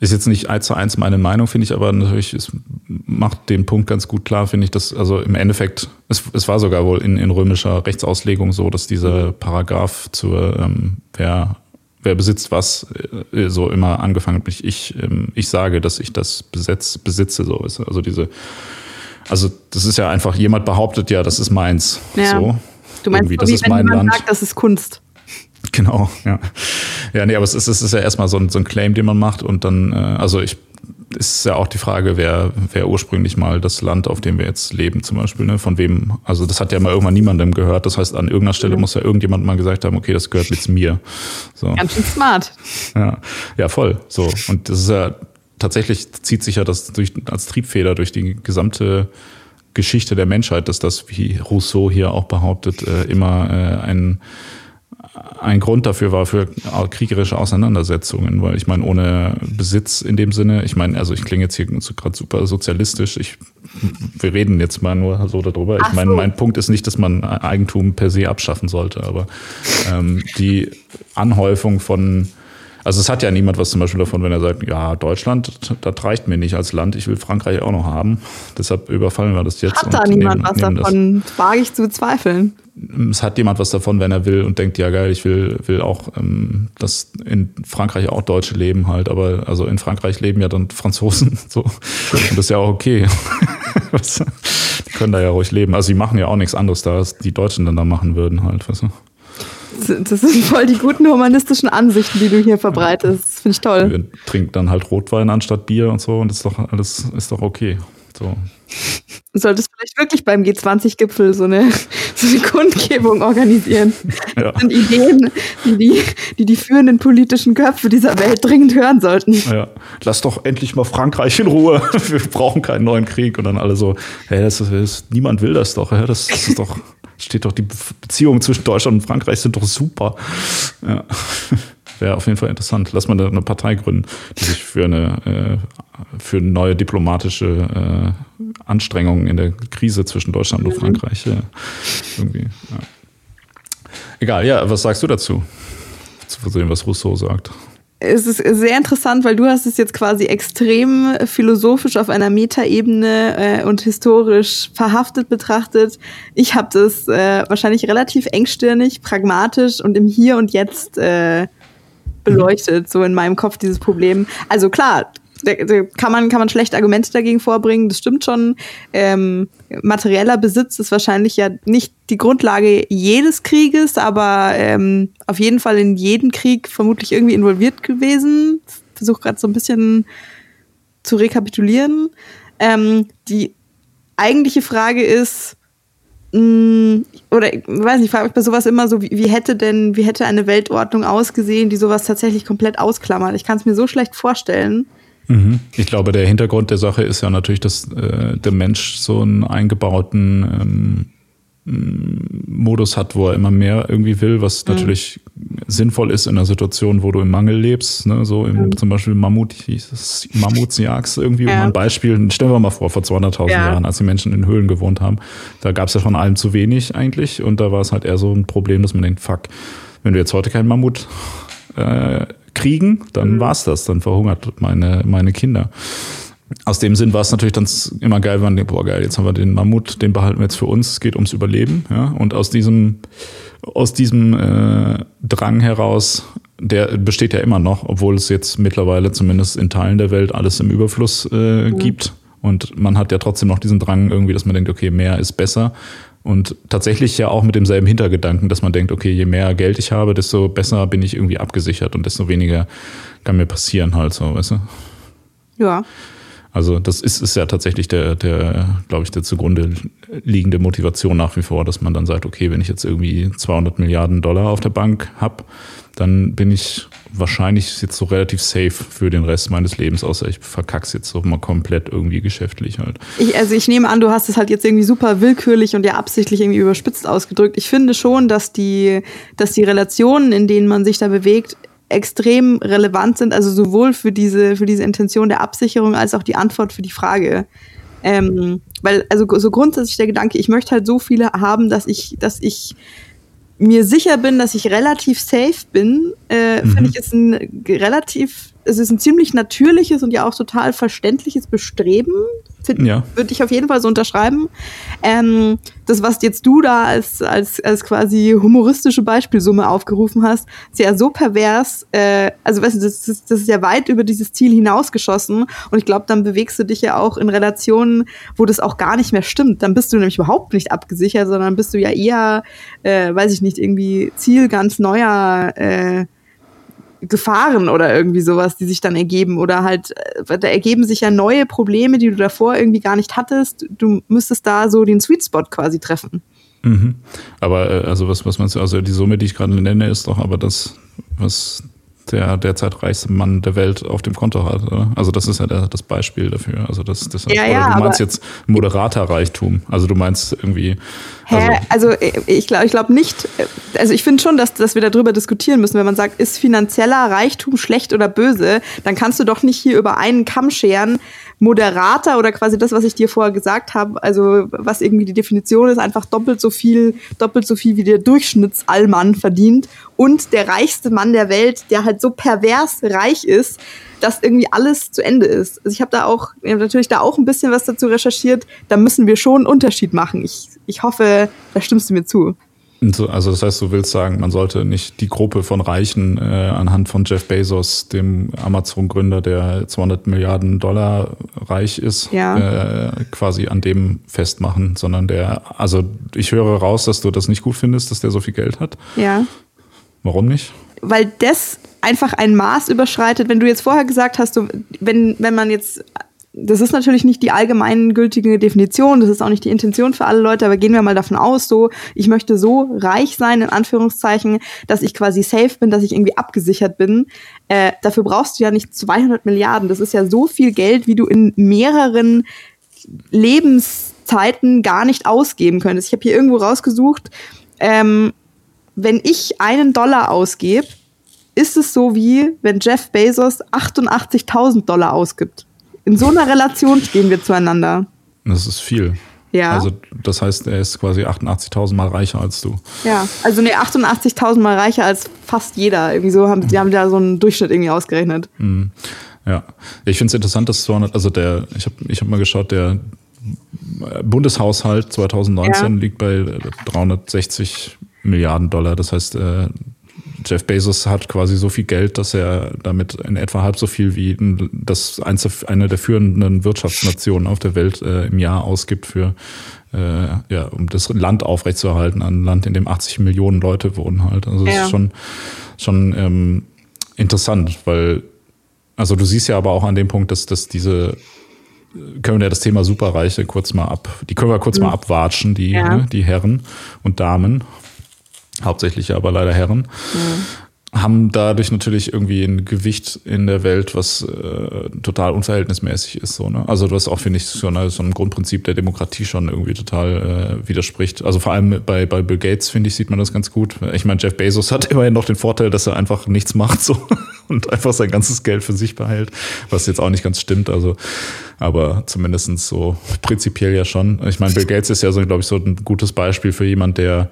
Ist jetzt nicht eins zu eins meine Meinung, finde ich, aber natürlich, es macht den Punkt ganz gut klar, finde ich, dass, also im Endeffekt, es, es war sogar wohl in, in römischer Rechtsauslegung so, dass dieser Paragraph zur, ähm, wer, wer besitzt was, äh, so immer angefangen hat, ich, ich, ähm, ich sage, dass ich das Besetz, besitze, so ist. Also diese, also das ist ja einfach, jemand behauptet ja, das ist meins. Ja. So. Du meinst, so, das wie, ist mein Land. sagt, das ist Kunst. Genau, ja. Ja, nee, aber es ist, es ist ja erstmal so ein, so ein Claim, den man macht und dann, äh, also ich ist ja auch die Frage, wer, wer ursprünglich mal das Land, auf dem wir jetzt leben, zum Beispiel, ne, von wem, also das hat ja mal irgendwann niemandem gehört. Das heißt, an irgendeiner Stelle muss ja irgendjemand mal gesagt haben, okay, das gehört jetzt mir. So. Ganz schön smart. Ja, ja, voll. So. Und das ist ja, tatsächlich zieht sich ja das durch, als Triebfeder durch die gesamte Geschichte der Menschheit, dass das, wie Rousseau hier auch behauptet, äh, immer äh, ein ein Grund dafür war für kriegerische Auseinandersetzungen, weil ich meine, ohne Besitz in dem Sinne, ich meine, also ich klinge jetzt hier gerade super sozialistisch, ich, wir reden jetzt mal nur so darüber. Ich meine, mein Punkt ist nicht, dass man Eigentum per se abschaffen sollte, aber ähm, die Anhäufung von also es hat ja niemand was zum Beispiel davon, wenn er sagt, ja, Deutschland, das reicht mir nicht als Land, ich will Frankreich auch noch haben. Deshalb überfallen wir das jetzt. Hat da niemand was davon? Das. Wage ich zu bezweifeln. Es hat jemand was davon, wenn er will und denkt, ja geil, ich will, will auch, ähm, dass in Frankreich auch Deutsche leben halt, aber also in Frankreich leben ja dann Franzosen [LAUGHS] so. Und das ist ja auch okay. [LAUGHS] die können da ja ruhig leben. Also sie machen ja auch nichts anderes da, als die Deutschen dann da machen würden halt, weißt du. Das sind voll die guten humanistischen Ansichten, die du hier verbreitest. Das finde ich toll. Wir trinken dann halt Rotwein anstatt Bier und so und das ist doch alles ist doch okay. So. Du solltest vielleicht wirklich beim G20-Gipfel so eine, [LAUGHS] so eine Kundgebung organisieren. Ja. Das sind Ideen, die die, die die führenden politischen Köpfe dieser Welt dringend hören sollten. Ja. Lass doch endlich mal Frankreich in Ruhe. [LAUGHS] Wir brauchen keinen neuen Krieg. Und dann alle so, hey, das ist, das, niemand will das doch. Das, das ist doch steht doch, die Beziehungen zwischen Deutschland und Frankreich sind doch super. Ja. [LAUGHS] Wäre auf jeden Fall interessant. Lass mal eine Partei gründen, die sich für eine äh, für neue diplomatische äh, Anstrengungen in der Krise zwischen Deutschland und Frankreich äh, irgendwie. Ja. Egal, ja, was sagst du dazu? zu sehen, was Rousseau sagt. Es ist sehr interessant, weil du hast es jetzt quasi extrem philosophisch auf einer Metaebene äh, und historisch verhaftet betrachtet. Ich habe das äh, wahrscheinlich relativ engstirnig, pragmatisch und im Hier und Jetzt äh, beleuchtet, so in meinem Kopf dieses Problem. Also klar, kann man, kann man schlecht Argumente dagegen vorbringen, das stimmt schon. Ähm, materieller Besitz ist wahrscheinlich ja nicht die Grundlage jedes Krieges, aber ähm, auf jeden Fall in jeden Krieg vermutlich irgendwie involviert gewesen. Versuche gerade so ein bisschen zu rekapitulieren. Ähm, die eigentliche Frage ist, oder ich weiß nicht, ich frage mich bei sowas immer so, wie, wie, hätte denn, wie hätte eine Weltordnung ausgesehen, die sowas tatsächlich komplett ausklammert? Ich kann es mir so schlecht vorstellen. Mhm. Ich glaube, der Hintergrund der Sache ist ja natürlich, dass äh, der Mensch so einen eingebauten ähm, Modus hat, wo er immer mehr irgendwie will, was mhm. natürlich sinnvoll ist in einer Situation, wo du im Mangel lebst. Ne? So im, mhm. zum Beispiel Mammut, Mammutsjagd irgendwie, ja. um ein Beispiel. Stellen wir mal vor, vor 200.000 ja. Jahren, als die Menschen in Höhlen gewohnt haben, da gab es ja von allem zu wenig eigentlich und da war es halt eher so ein Problem, dass man denkt, fuck, wenn wir jetzt heute keinen Mammut äh, kriegen, dann mhm. war's das, dann verhungert meine, meine Kinder. Aus dem Sinn war es natürlich dann immer geil, wenn man denkt, boah geil, jetzt haben wir den Mammut, den behalten wir jetzt für uns, es geht ums Überleben. Ja? Und aus diesem, aus diesem äh, Drang heraus, der besteht ja immer noch, obwohl es jetzt mittlerweile zumindest in Teilen der Welt alles im Überfluss äh, mhm. gibt. Und man hat ja trotzdem noch diesen Drang irgendwie, dass man denkt, okay, mehr ist besser. Und tatsächlich ja auch mit demselben Hintergedanken, dass man denkt, okay, je mehr Geld ich habe, desto besser bin ich irgendwie abgesichert und desto weniger kann mir passieren halt so, weißt du? Ja. Also das ist, ist ja tatsächlich der, der, glaube ich, der zugrunde liegende Motivation nach wie vor, dass man dann sagt, okay, wenn ich jetzt irgendwie 200 Milliarden Dollar auf der Bank habe, dann bin ich wahrscheinlich jetzt so relativ safe für den Rest meines Lebens, außer ich verkack's jetzt so mal komplett irgendwie geschäftlich halt. Ich, also ich nehme an, du hast es halt jetzt irgendwie super willkürlich und ja absichtlich irgendwie überspitzt ausgedrückt. Ich finde schon, dass die, dass die Relationen, in denen man sich da bewegt, extrem relevant sind, also sowohl für diese, für diese Intention der Absicherung als auch die Antwort für die Frage. Ähm, weil, also so grundsätzlich der Gedanke, ich möchte halt so viele haben, dass ich, dass ich mir sicher bin, dass ich relativ safe bin, äh, mhm. finde ich, ist ein relativ, es ist ein ziemlich natürliches und ja auch total verständliches Bestreben. Ja. Würde ich auf jeden Fall so unterschreiben. Ähm, das, was jetzt du da als, als, als quasi humoristische Beispielsumme aufgerufen hast, ist ja so pervers. Äh, also, weißt du, das, das, das ist ja weit über dieses Ziel hinausgeschossen. Und ich glaube, dann bewegst du dich ja auch in Relationen, wo das auch gar nicht mehr stimmt. Dann bist du nämlich überhaupt nicht abgesichert, sondern bist du ja eher, äh, weiß ich nicht, irgendwie Ziel ganz neuer äh, Gefahren oder irgendwie sowas, die sich dann ergeben oder halt, äh, da ergeben sich ja neue Probleme, die du davor irgendwie gar nicht hattest. Du müsstest da so den Sweet Spot quasi treffen. Mhm. Aber äh, also was, was meinst du, also die Summe, die ich gerade nenne, ist doch aber das, was der derzeit reichste Mann der Welt auf dem Konto hat. Oder? Also das ist ja der, das Beispiel dafür. Also das, das ja, ja, du meinst jetzt moderater Reichtum. Also du meinst irgendwie. Also, Hä? also ich glaube ich glaub nicht, also ich finde schon, dass, dass wir darüber diskutieren müssen, wenn man sagt, ist finanzieller Reichtum schlecht oder böse, dann kannst du doch nicht hier über einen Kamm scheren, moderater oder quasi das, was ich dir vorher gesagt habe, also was irgendwie die Definition ist, einfach doppelt so viel, doppelt so viel wie der Durchschnittsallmann verdient und der reichste Mann der Welt, der halt so pervers reich ist, dass irgendwie alles zu Ende ist. Also ich habe da auch hab natürlich da auch ein bisschen was dazu recherchiert. Da müssen wir schon einen Unterschied machen. Ich, ich hoffe, da stimmst du mir zu. Also das heißt, du willst sagen, man sollte nicht die Gruppe von Reichen äh, anhand von Jeff Bezos, dem Amazon-Gründer, der 200 Milliarden Dollar reich ist, ja. äh, quasi an dem festmachen, sondern der, also ich höre raus, dass du das nicht gut findest, dass der so viel Geld hat. Ja. Warum nicht? Weil das einfach ein Maß überschreitet. Wenn du jetzt vorher gesagt hast, so, wenn, wenn man jetzt das ist natürlich nicht die allgemeingültige Definition, das ist auch nicht die Intention für alle Leute, aber gehen wir mal davon aus, so, ich möchte so reich sein, in Anführungszeichen, dass ich quasi safe bin, dass ich irgendwie abgesichert bin. Äh, dafür brauchst du ja nicht 200 Milliarden. Das ist ja so viel Geld, wie du in mehreren Lebenszeiten gar nicht ausgeben könntest. Ich habe hier irgendwo rausgesucht, ähm, wenn ich einen Dollar ausgebe, ist es so wie, wenn Jeff Bezos 88.000 Dollar ausgibt. In so einer Relation stehen wir zueinander. Das ist viel. Ja. Also das heißt, er ist quasi 88.000 Mal reicher als du. Ja, also ne, 88.000 Mal reicher als fast jeder. Irgendwie so haben, die haben da so einen Durchschnitt irgendwie ausgerechnet. Mhm. Ja, ich finde es interessant, dass 200, also der, ich habe ich hab mal geschaut, der Bundeshaushalt 2019 ja. liegt bei 360 Milliarden Dollar. Das heißt, äh, Jeff Bezos hat quasi so viel Geld, dass er damit in etwa halb so viel wie das eine der führenden Wirtschaftsnationen auf der Welt äh, im Jahr ausgibt für äh, ja, um das Land aufrechtzuerhalten, ein Land, in dem 80 Millionen Leute wohnen halt. Also das ja. ist schon, schon ähm, interessant, weil also du siehst ja aber auch an dem Punkt, dass, dass diese können wir ja das Thema Superreiche kurz mal ab, die können wir kurz mhm. mal abwatschen, die, ja. ne, die Herren und Damen, hauptsächlich aber leider Herren, mhm. haben dadurch natürlich irgendwie ein Gewicht in der Welt, was äh, total unverhältnismäßig ist. So, ne? Also was auch, finde ich, so, eine, so ein Grundprinzip der Demokratie schon irgendwie total äh, widerspricht. Also vor allem bei, bei Bill Gates, finde ich, sieht man das ganz gut. Ich meine, Jeff Bezos hat [LAUGHS] immerhin noch den Vorteil, dass er einfach nichts macht so [LAUGHS] und einfach sein ganzes Geld für sich behält, was jetzt auch nicht ganz stimmt. Also aber zumindestens so prinzipiell ja schon. Ich meine, Bill Gates ist ja so, glaube ich, so ein gutes Beispiel für jemand, der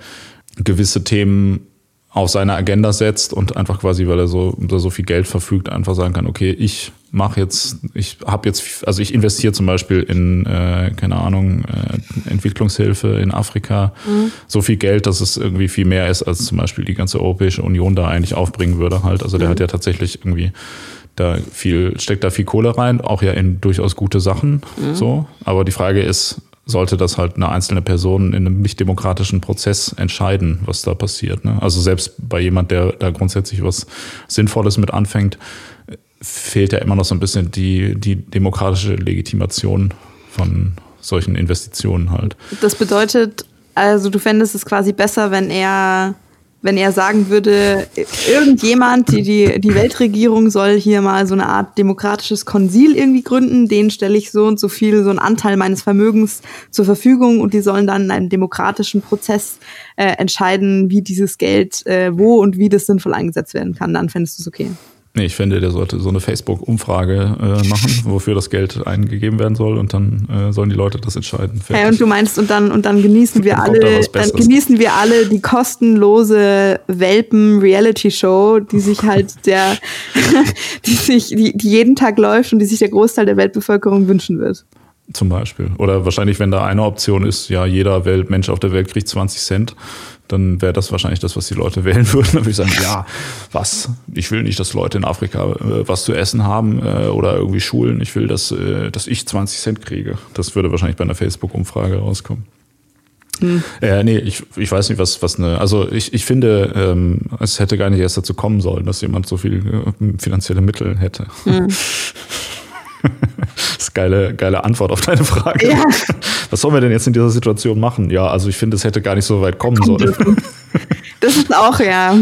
gewisse Themen auf seine Agenda setzt und einfach quasi, weil er so über so viel Geld verfügt, einfach sagen kann, okay, ich mache jetzt, ich habe jetzt, also ich investiere zum Beispiel in, äh, keine Ahnung, äh, Entwicklungshilfe in Afrika, mhm. so viel Geld, dass es irgendwie viel mehr ist, als zum Beispiel die ganze Europäische Union da eigentlich aufbringen würde halt. Also der mhm. hat ja tatsächlich irgendwie da viel, steckt da viel Kohle rein, auch ja in durchaus gute Sachen, mhm. so. Aber die Frage ist, sollte das halt eine einzelne Person in einem nicht demokratischen Prozess entscheiden, was da passiert. Ne? Also selbst bei jemand, der da grundsätzlich was Sinnvolles mit anfängt, fehlt ja immer noch so ein bisschen die, die demokratische Legitimation von solchen Investitionen halt. Das bedeutet, also du fändest es quasi besser, wenn er wenn er sagen würde, irgendjemand, die, die, die Weltregierung soll hier mal so eine Art demokratisches Konsil irgendwie gründen, denen stelle ich so und so viel, so einen Anteil meines Vermögens zur Verfügung und die sollen dann in einem demokratischen Prozess äh, entscheiden, wie dieses Geld, äh, wo und wie das sinnvoll eingesetzt werden kann. Dann fändest du es okay. Nee, ich finde, der sollte so eine Facebook-Umfrage äh, machen, [LAUGHS] wofür das Geld eingegeben werden soll und dann äh, sollen die Leute das entscheiden. Hey, und du meinst, und dann, und dann genießen wir alle, da dann genießen wir alle die kostenlose Welpen-Reality-Show, die sich halt [LAUGHS] der, [LAUGHS] die sich, die, die jeden Tag läuft und die sich der Großteil der Weltbevölkerung wünschen wird. Zum Beispiel. Oder wahrscheinlich, wenn da eine Option ist, ja, jeder Welt, Mensch auf der Welt kriegt 20 Cent dann wäre das wahrscheinlich das, was die Leute [LAUGHS] wählen würden. Dann würde ich sagen, ja, was? Ich will nicht, dass Leute in Afrika äh, was zu essen haben äh, oder irgendwie Schulen. Ich will, dass, äh, dass ich 20 Cent kriege. Das würde wahrscheinlich bei einer Facebook-Umfrage rauskommen. Hm. Äh, nee, ich, ich weiß nicht, was, was eine. Also ich, ich finde, ähm, es hätte gar nicht erst dazu kommen sollen, dass jemand so viel äh, finanzielle Mittel hätte. Hm. [LAUGHS] [LAUGHS] das ist geile, geile Antwort auf deine Frage. Ja. Was sollen wir denn jetzt in dieser Situation machen? Ja, also ich finde, es hätte gar nicht so weit kommen sollen. Das ist auch, ja.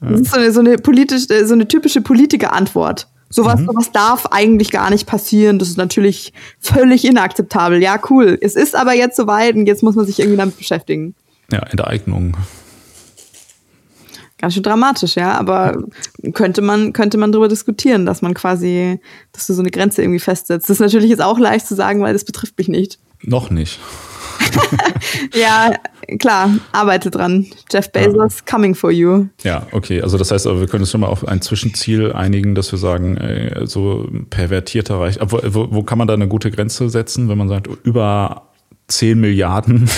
Das ist so eine, so eine, politisch, so eine typische Politiker-Antwort. Sowas, mhm. sowas darf eigentlich gar nicht passieren. Das ist natürlich völlig inakzeptabel. Ja, cool. Es ist aber jetzt soweit und jetzt muss man sich irgendwie damit beschäftigen. Ja, Enteignung. Ganz schön dramatisch, ja, aber könnte man, könnte man darüber diskutieren, dass man quasi, dass du so eine Grenze irgendwie festsetzt. Das ist natürlich jetzt auch leicht zu sagen, weil das betrifft mich nicht. Noch nicht. [LAUGHS] ja, klar, arbeite dran. Jeff Bezos, ja. coming for you. Ja, okay. Also das heißt, aber wir können uns schon mal auf ein Zwischenziel einigen, dass wir sagen, ey, so pervertierter Reich. Wo, wo, wo kann man da eine gute Grenze setzen, wenn man sagt, über 10 Milliarden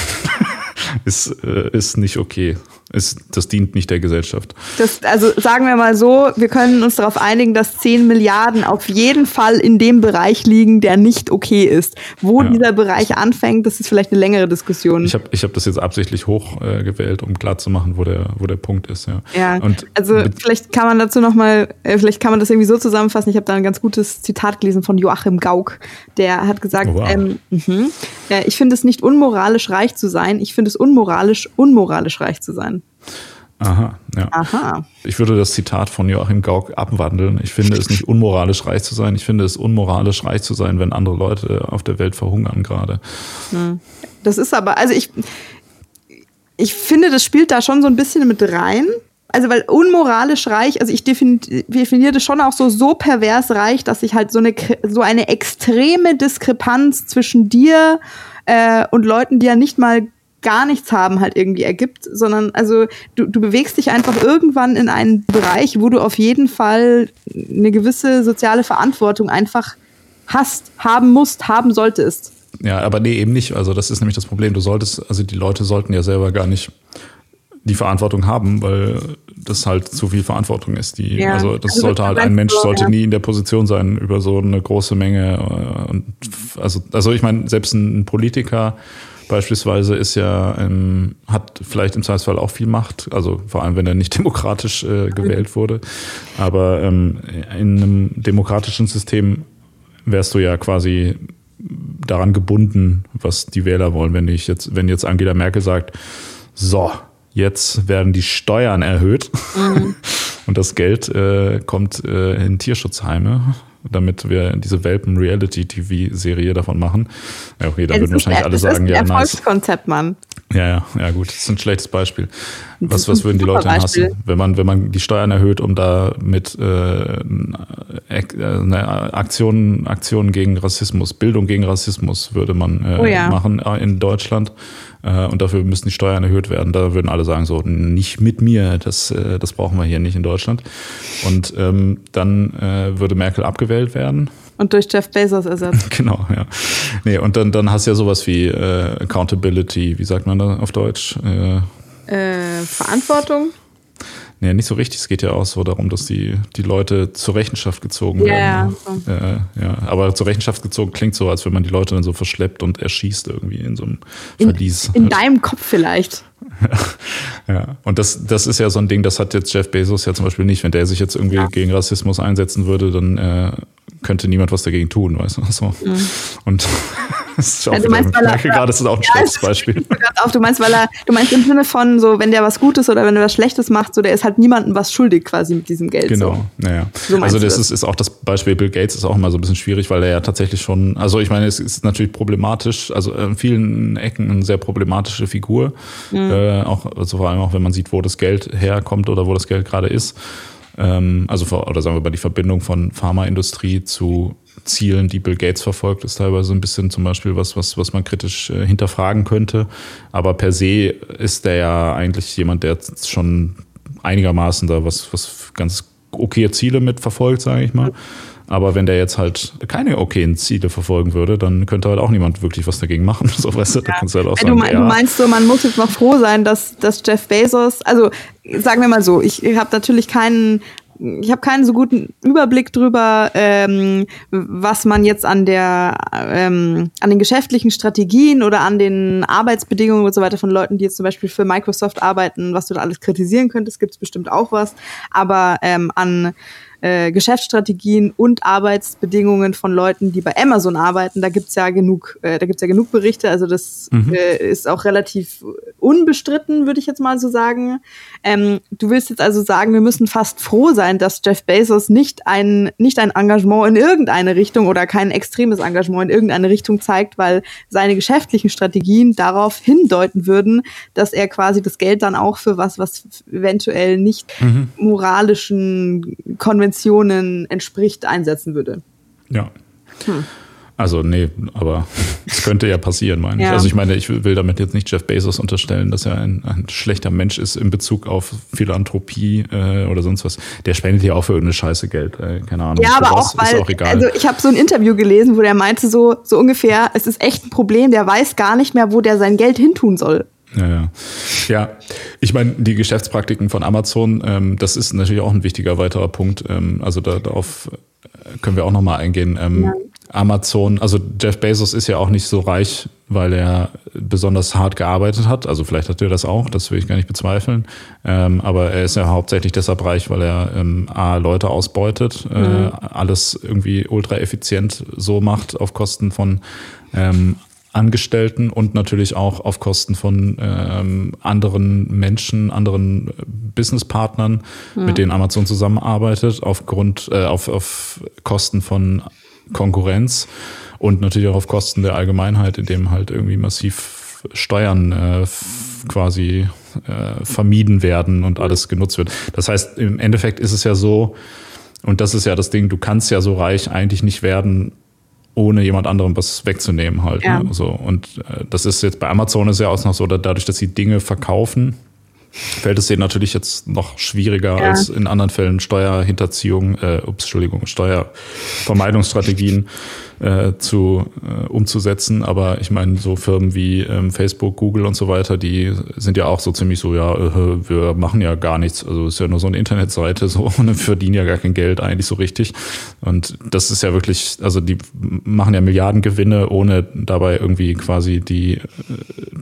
[LAUGHS] ist, äh, ist nicht okay. Ist, das dient nicht der Gesellschaft. Das, also sagen wir mal so, wir können uns darauf einigen, dass 10 Milliarden auf jeden Fall in dem Bereich liegen, der nicht okay ist. Wo ja. dieser Bereich anfängt, das ist vielleicht eine längere Diskussion. Ich habe ich hab das jetzt absichtlich hoch äh, gewählt, um klarzumachen, wo der, wo der Punkt ist. Ja, ja Und also vielleicht kann man dazu nochmal, äh, vielleicht kann man das irgendwie so zusammenfassen. Ich habe da ein ganz gutes Zitat gelesen von Joachim Gauck. Der hat gesagt, oh, wow. ähm, mh, äh, ich finde es nicht unmoralisch reich zu sein, ich finde es unmoralisch, unmoralisch reich zu sein. Aha, ja. Aha. Ich würde das Zitat von Joachim Gauck abwandeln. Ich finde es nicht unmoralisch reich zu sein. Ich finde es unmoralisch reich zu sein, wenn andere Leute auf der Welt verhungern gerade. Hm. Das ist aber, also ich, ich finde, das spielt da schon so ein bisschen mit rein. also weil unmoralisch reich, also ich definiere das schon auch so, so pervers reich, dass sich halt so eine, so eine extreme Diskrepanz zwischen dir äh, und Leuten, die ja nicht mal gar nichts haben, halt irgendwie ergibt, sondern also du, du bewegst dich einfach irgendwann in einen Bereich, wo du auf jeden Fall eine gewisse soziale Verantwortung einfach hast, haben musst, haben solltest. Ja, aber nee, eben nicht. Also das ist nämlich das Problem. Du solltest, also die Leute sollten ja selber gar nicht die Verantwortung haben, weil das halt zu viel Verantwortung ist. Die, ja. Also das also sollte halt ein Mensch sollte ja. nie in der Position sein über so eine große Menge. Äh, und also, also ich meine, selbst ein Politiker beispielsweise ist ja, ähm, hat vielleicht im Zweifelsfall auch viel Macht, also vor allem wenn er nicht [LAUGHS] demokratisch äh, gewählt wurde. Aber ähm, in einem demokratischen System wärst du ja quasi daran gebunden, was die Wähler wollen. Wenn ich jetzt, wenn jetzt Angela Merkel sagt, so, jetzt werden die Steuern erhöht mhm. [LAUGHS] und das Geld äh, kommt äh, in Tierschutzheime, damit wir diese Welpen-Reality-TV-Serie davon machen. Ja, okay, da ja, würden wahrscheinlich alle sagen, ja, nice. Erfolgskonzept, Mann. Ja, ja, ja, gut. Das ist ein schlechtes Beispiel. Was, was würden die Leute hassen, wenn man, wenn man die Steuern erhöht, um da mit äh, eine Aktion, Aktion gegen Rassismus, Bildung gegen Rassismus würde man äh, oh ja. machen äh, in Deutschland. Äh, und dafür müssen die Steuern erhöht werden. Da würden alle sagen, so, nicht mit mir, das, äh, das brauchen wir hier nicht in Deutschland. Und ähm, dann äh, würde Merkel abgewählt werden. Und durch Jeff Bezos ersetzt. [LAUGHS] genau, ja. Nee, und dann, dann hast du ja sowas wie äh, Accountability, wie sagt man da auf Deutsch? Äh, äh, Verantwortung? Nee, nicht so richtig. Es geht ja auch so darum, dass die, die Leute zur Rechenschaft gezogen werden. Ja, äh, ja. Aber zur Rechenschaft gezogen klingt so, als wenn man die Leute dann so verschleppt und erschießt irgendwie in so einem Verlies. In, in deinem Kopf vielleicht. [LAUGHS] ja, und das, das ist ja so ein Ding, das hat jetzt Jeff Bezos ja zum Beispiel nicht. Wenn der sich jetzt irgendwie ja. gegen Rassismus einsetzen würde, dann äh, könnte niemand was dagegen tun, weißt du? [LAUGHS] So. Mhm. Und das ist auch ja, du meinst, er, gerade ist das auch ein ja, schlechtes Beispiel. Auf, du meinst, weil er, du meinst im Sinne von so, wenn der was Gutes oder wenn er was Schlechtes macht, so der ist halt niemandem was schuldig quasi mit diesem Geld. Genau, so. naja. So also das, das, Ist, ist auch das Beispiel Bill Gates ist auch immer so ein bisschen schwierig, weil er ja tatsächlich schon, also ich meine, es ist natürlich problematisch, also in vielen Ecken eine sehr problematische Figur. Mhm. Äh, auch, also vor allem auch, wenn man sieht, wo das Geld herkommt oder wo das Geld gerade ist. Ähm, also, oder sagen wir mal, die Verbindung von Pharmaindustrie zu Zielen, die Bill Gates verfolgt, ist teilweise ein bisschen zum Beispiel was, was, was man kritisch äh, hinterfragen könnte. Aber per se ist der ja eigentlich jemand, der schon einigermaßen da was, was ganz okay Ziele mit verfolgt, sage ich mal. Aber wenn der jetzt halt keine okayen Ziele verfolgen würde, dann könnte halt auch niemand wirklich was dagegen machen. [LAUGHS] So, weißt du, ja. da kannst du halt auch sagen, du, mein, ja. du meinst so, man muss jetzt noch froh sein, dass, dass Jeff Bezos, also sagen wir mal so, ich habe natürlich keinen ich habe keinen so guten Überblick drüber, ähm, was man jetzt an der ähm, an den geschäftlichen Strategien oder an den Arbeitsbedingungen und so weiter von Leuten, die jetzt zum Beispiel für Microsoft arbeiten, was du da alles kritisieren könntest, gibt es bestimmt auch was. Aber ähm, an äh, Geschäftsstrategien und Arbeitsbedingungen von Leuten, die bei Amazon arbeiten. Da gibt's ja genug, äh, da gibt's ja genug Berichte. Also das mhm. äh, ist auch relativ unbestritten, würde ich jetzt mal so sagen. Ähm, du willst jetzt also sagen, wir müssen fast froh sein, dass Jeff Bezos nicht ein nicht ein Engagement in irgendeine Richtung oder kein extremes Engagement in irgendeine Richtung zeigt, weil seine geschäftlichen Strategien darauf hindeuten würden, dass er quasi das Geld dann auch für was, was eventuell nicht mhm. moralischen Konventionen Konventionen entspricht, einsetzen würde. Ja. Hm. Also nee, aber [LAUGHS] es könnte ja passieren, meine ja. ich. Also ich meine, ich will damit jetzt nicht Jeff Bezos unterstellen, dass er ein, ein schlechter Mensch ist in Bezug auf Philanthropie äh, oder sonst was. Der spendet ja auch für irgendeine Scheiße Geld, äh, keine Ahnung. Ja, aber auch, weil, auch also ich habe so ein Interview gelesen, wo der meinte so, so ungefähr, es ist echt ein Problem, der weiß gar nicht mehr, wo der sein Geld hintun soll. Ja, ja. ja, ich meine, die Geschäftspraktiken von Amazon, ähm, das ist natürlich auch ein wichtiger weiterer Punkt. Ähm, also da, darauf äh, können wir auch nochmal eingehen. Ähm, ja. Amazon, also Jeff Bezos ist ja auch nicht so reich, weil er besonders hart gearbeitet hat. Also vielleicht hat er das auch, das will ich gar nicht bezweifeln. Ähm, aber er ist ja hauptsächlich deshalb reich, weil er ähm, A, Leute ausbeutet, äh, mhm. alles irgendwie ultra effizient so macht auf Kosten von ähm, Angestellten und natürlich auch auf Kosten von ähm, anderen Menschen, anderen Businesspartnern, ja. mit denen Amazon zusammenarbeitet, aufgrund, äh, auf, auf Kosten von Konkurrenz und natürlich auch auf Kosten der Allgemeinheit, indem halt irgendwie massiv Steuern äh, quasi äh, vermieden werden und alles genutzt wird. Das heißt, im Endeffekt ist es ja so, und das ist ja das Ding, du kannst ja so reich eigentlich nicht werden, ohne jemand anderem was wegzunehmen halt. Ja. Ne? So, und äh, das ist jetzt bei Amazon ist ja auch noch so, dadurch, dass sie Dinge verkaufen, fällt es denen natürlich jetzt noch schwieriger ja. als in anderen Fällen Steuerhinterziehung, äh, ups, Entschuldigung, Steuervermeidungsstrategien äh, zu, äh, umzusetzen. Aber ich meine, so Firmen wie ähm, Facebook, Google und so weiter, die sind ja auch so ziemlich so, ja, äh, wir machen ja gar nichts. Also ist ja nur so eine Internetseite [LAUGHS] so und verdienen ja gar kein Geld eigentlich so richtig. Und das ist ja wirklich, also die machen ja Milliardengewinne, ohne dabei irgendwie quasi die äh,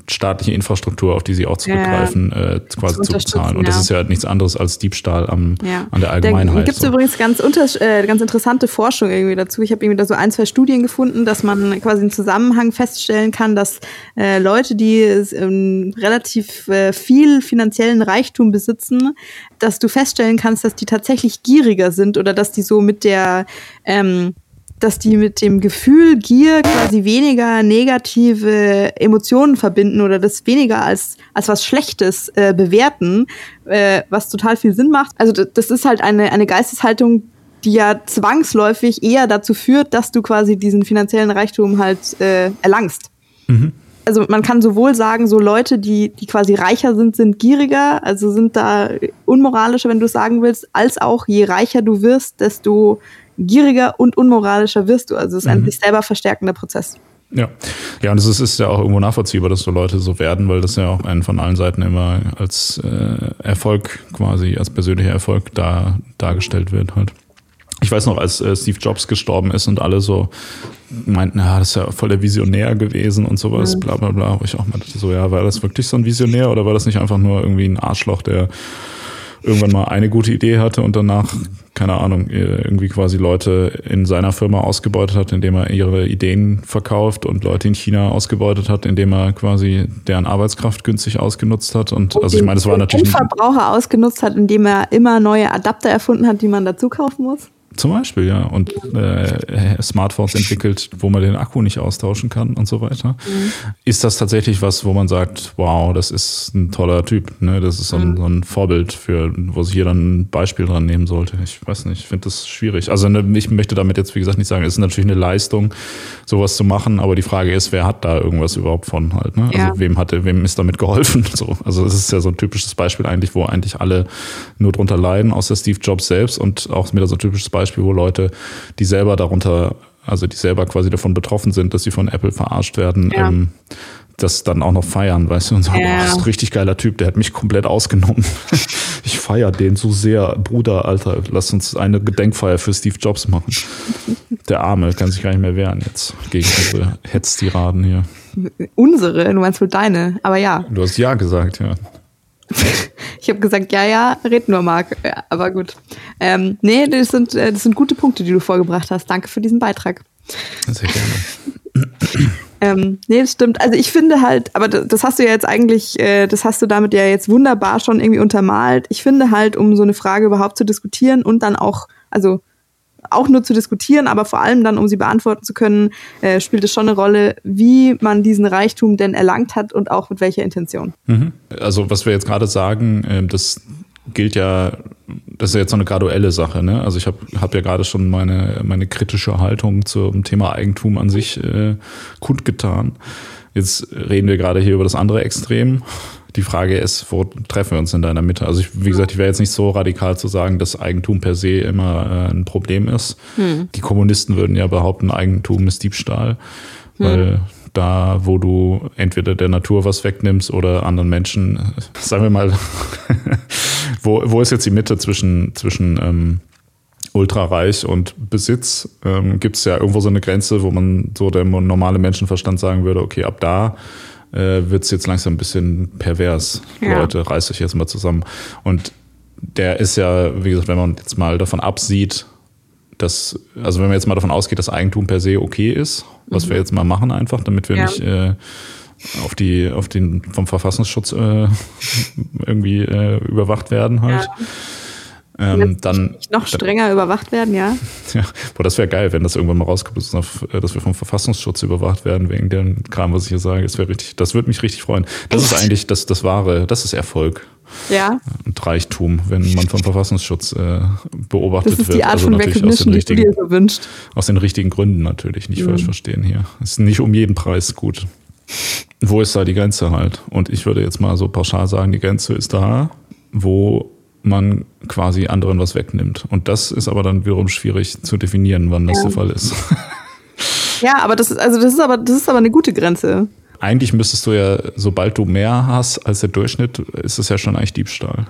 staatliche Infrastruktur, auf die sie auch zurückgreifen, ja, äh, quasi zu, zu bezahlen. Und das ist ja nichts anderes als Diebstahl am, ja. an der Allgemeinheit. Da gibt es so. übrigens ganz, unter, äh, ganz interessante Forschung irgendwie dazu. Ich habe irgendwie da so ein, zwei Studien Studien gefunden, dass man quasi einen Zusammenhang feststellen kann, dass äh, Leute, die ähm, relativ äh, viel finanziellen Reichtum besitzen, dass du feststellen kannst, dass die tatsächlich gieriger sind oder dass die so mit der ähm, dass die mit dem Gefühl Gier quasi weniger negative Emotionen verbinden oder das weniger als, als was Schlechtes äh, bewerten, äh, was total viel Sinn macht. Also das ist halt eine, eine Geisteshaltung, die ja zwangsläufig eher dazu führt, dass du quasi diesen finanziellen Reichtum halt äh, erlangst. Mhm. Also man kann sowohl sagen, so Leute, die, die quasi reicher sind, sind gieriger, also sind da unmoralischer, wenn du es sagen willst, als auch je reicher du wirst, desto gieriger und unmoralischer wirst du. Also es ist ein mhm. sich selber verstärkender Prozess. Ja, ja, und es ist, ist, ja auch irgendwo nachvollziehbar, dass so Leute so werden, weil das ja auch einen von allen Seiten immer als äh, Erfolg quasi, als persönlicher Erfolg da, dargestellt wird halt ich weiß noch, als äh, Steve Jobs gestorben ist und alle so meinten, ja, das ist ja voll der Visionär gewesen und sowas, mhm. bla bla bla. Wo ich auch meinte, so, ja, war das wirklich so ein Visionär oder war das nicht einfach nur irgendwie ein Arschloch, der irgendwann mal eine gute Idee hatte und danach, keine Ahnung, irgendwie quasi Leute in seiner Firma ausgebeutet hat, indem er ihre Ideen verkauft und Leute in China ausgebeutet hat, indem er quasi deren Arbeitskraft günstig ausgenutzt hat. Und, und also ich meine, das war natürlich. Den Verbraucher ausgenutzt hat, indem er immer neue Adapter erfunden hat, die man dazu kaufen muss. Zum Beispiel, ja. Und äh, Smartphones entwickelt, wo man den Akku nicht austauschen kann und so weiter. Mhm. Ist das tatsächlich was, wo man sagt, wow, das ist ein toller Typ, ne? Das ist so ein, mhm. so ein Vorbild für, wo sich jeder ein Beispiel dran nehmen sollte. Ich weiß nicht, ich finde das schwierig. Also ne, ich möchte damit jetzt, wie gesagt, nicht sagen, es ist natürlich eine Leistung, sowas zu machen, aber die Frage ist, wer hat da irgendwas überhaupt von halt, ne? Also wem hatte, wem ist damit geholfen? [LAUGHS] So. Also es ist ja so ein typisches Beispiel eigentlich, wo eigentlich alle nur drunter leiden, außer Steve Jobs selbst und auch wieder so ein typisches Beispiel Beispiel, wo Leute, die selber darunter, also die selber quasi davon betroffen sind, dass sie von Apple verarscht werden, ja. ähm, das dann auch noch feiern, weißt du, und sagen, ja. oh, das ist ein richtig geiler Typ, der hat mich komplett ausgenommen. [LAUGHS] ich feiere den so sehr. Bruder, Alter, lass uns eine Gedenkfeier für Steve Jobs machen. Der Arme kann sich gar nicht mehr wehren jetzt gegen diese Hetztiraden hier. Unsere, du meinst wohl deine, aber ja. Du hast ja gesagt, ja. [LAUGHS] ich habe gesagt, ja, ja, red nur, Marc. Ja, aber gut. Ähm, nee, das sind, äh, das sind gute Punkte, die du vorgebracht hast. Danke für diesen Beitrag. Sehr gerne. [CLEARS THROAT] ähm, nee, das stimmt. Also ich finde halt, aber das hast du ja jetzt eigentlich, äh, das hast du damit ja jetzt wunderbar schon irgendwie untermalt. Ich finde halt, um so eine Frage überhaupt zu diskutieren und dann auch, also auch nur zu diskutieren, aber vor allem dann, um sie beantworten zu können, äh, spielt es schon eine Rolle, wie man diesen Reichtum denn erlangt hat und auch mit welcher Intention. Mhm. Also was wir jetzt gerade sagen, äh, das gilt ja, das ist ja jetzt so eine graduelle Sache. Ne? Also ich habe hab ja gerade schon meine, meine kritische Haltung zum Thema Eigentum an sich äh, kundgetan. Jetzt reden wir gerade hier über das andere Extrem die Frage ist, wo treffen wir uns in deiner Mitte? Also ich, wie gesagt, ich wäre jetzt nicht so radikal zu sagen, dass Eigentum per se immer äh, ein Problem ist. Hm. Die Kommunisten würden ja behaupten, Eigentum ist Diebstahl, hm. weil da, wo du entweder der Natur was wegnimmst oder anderen Menschen, [LAUGHS] sagen wir mal, [LAUGHS] wo, wo ist jetzt die Mitte zwischen, zwischen ähm, ultrareich und Besitz? Ähm, Gibt es ja irgendwo so eine Grenze, wo man so der normale Menschenverstand sagen würde, okay, ab da äh, wird es jetzt langsam ein bisschen pervers. Ja. Leute, reißt euch jetzt mal zusammen. Und der ist ja, wie gesagt, wenn man jetzt mal davon absieht, dass, also wenn man jetzt mal davon ausgeht, dass Eigentum per se okay ist, was mhm. wir jetzt mal machen einfach, damit wir ja. nicht äh, auf die, auf den vom Verfassungsschutz äh, [LAUGHS] irgendwie äh, überwacht werden halt. Ähm, dann noch strenger überwacht werden, ja. [LAUGHS] Ja, boah, das wäre geil, wenn das irgendwann mal rauskommt, äh, dass wir vom Verfassungsschutz überwacht werden wegen dem Kram, was ich hier sage. Das wäre richtig, das würde mich richtig freuen. Das Echt? ist eigentlich das, das wahre, das ist Erfolg. Ja. Und Reichtum, wenn man vom Verfassungsschutz äh, beobachtet wird. Das ist die Art also von Recognition, die du dir so wünschst. Aus den richtigen Gründen natürlich, nicht mhm. falsch verstehen hier. Ist nicht um jeden Preis gut. Wo ist da die Grenze halt? Und ich würde jetzt mal so pauschal sagen, die Grenze ist da, wo man quasi anderen was wegnimmt. Und das ist aber dann wiederum schwierig zu definieren, wann das ja. der Fall ist. [LAUGHS] Ja, aber das ist, also das ist aber, das ist aber eine gute Grenze. Eigentlich müsstest du ja, sobald du mehr hast als der Durchschnitt, ist es ja schon eigentlich Diebstahl.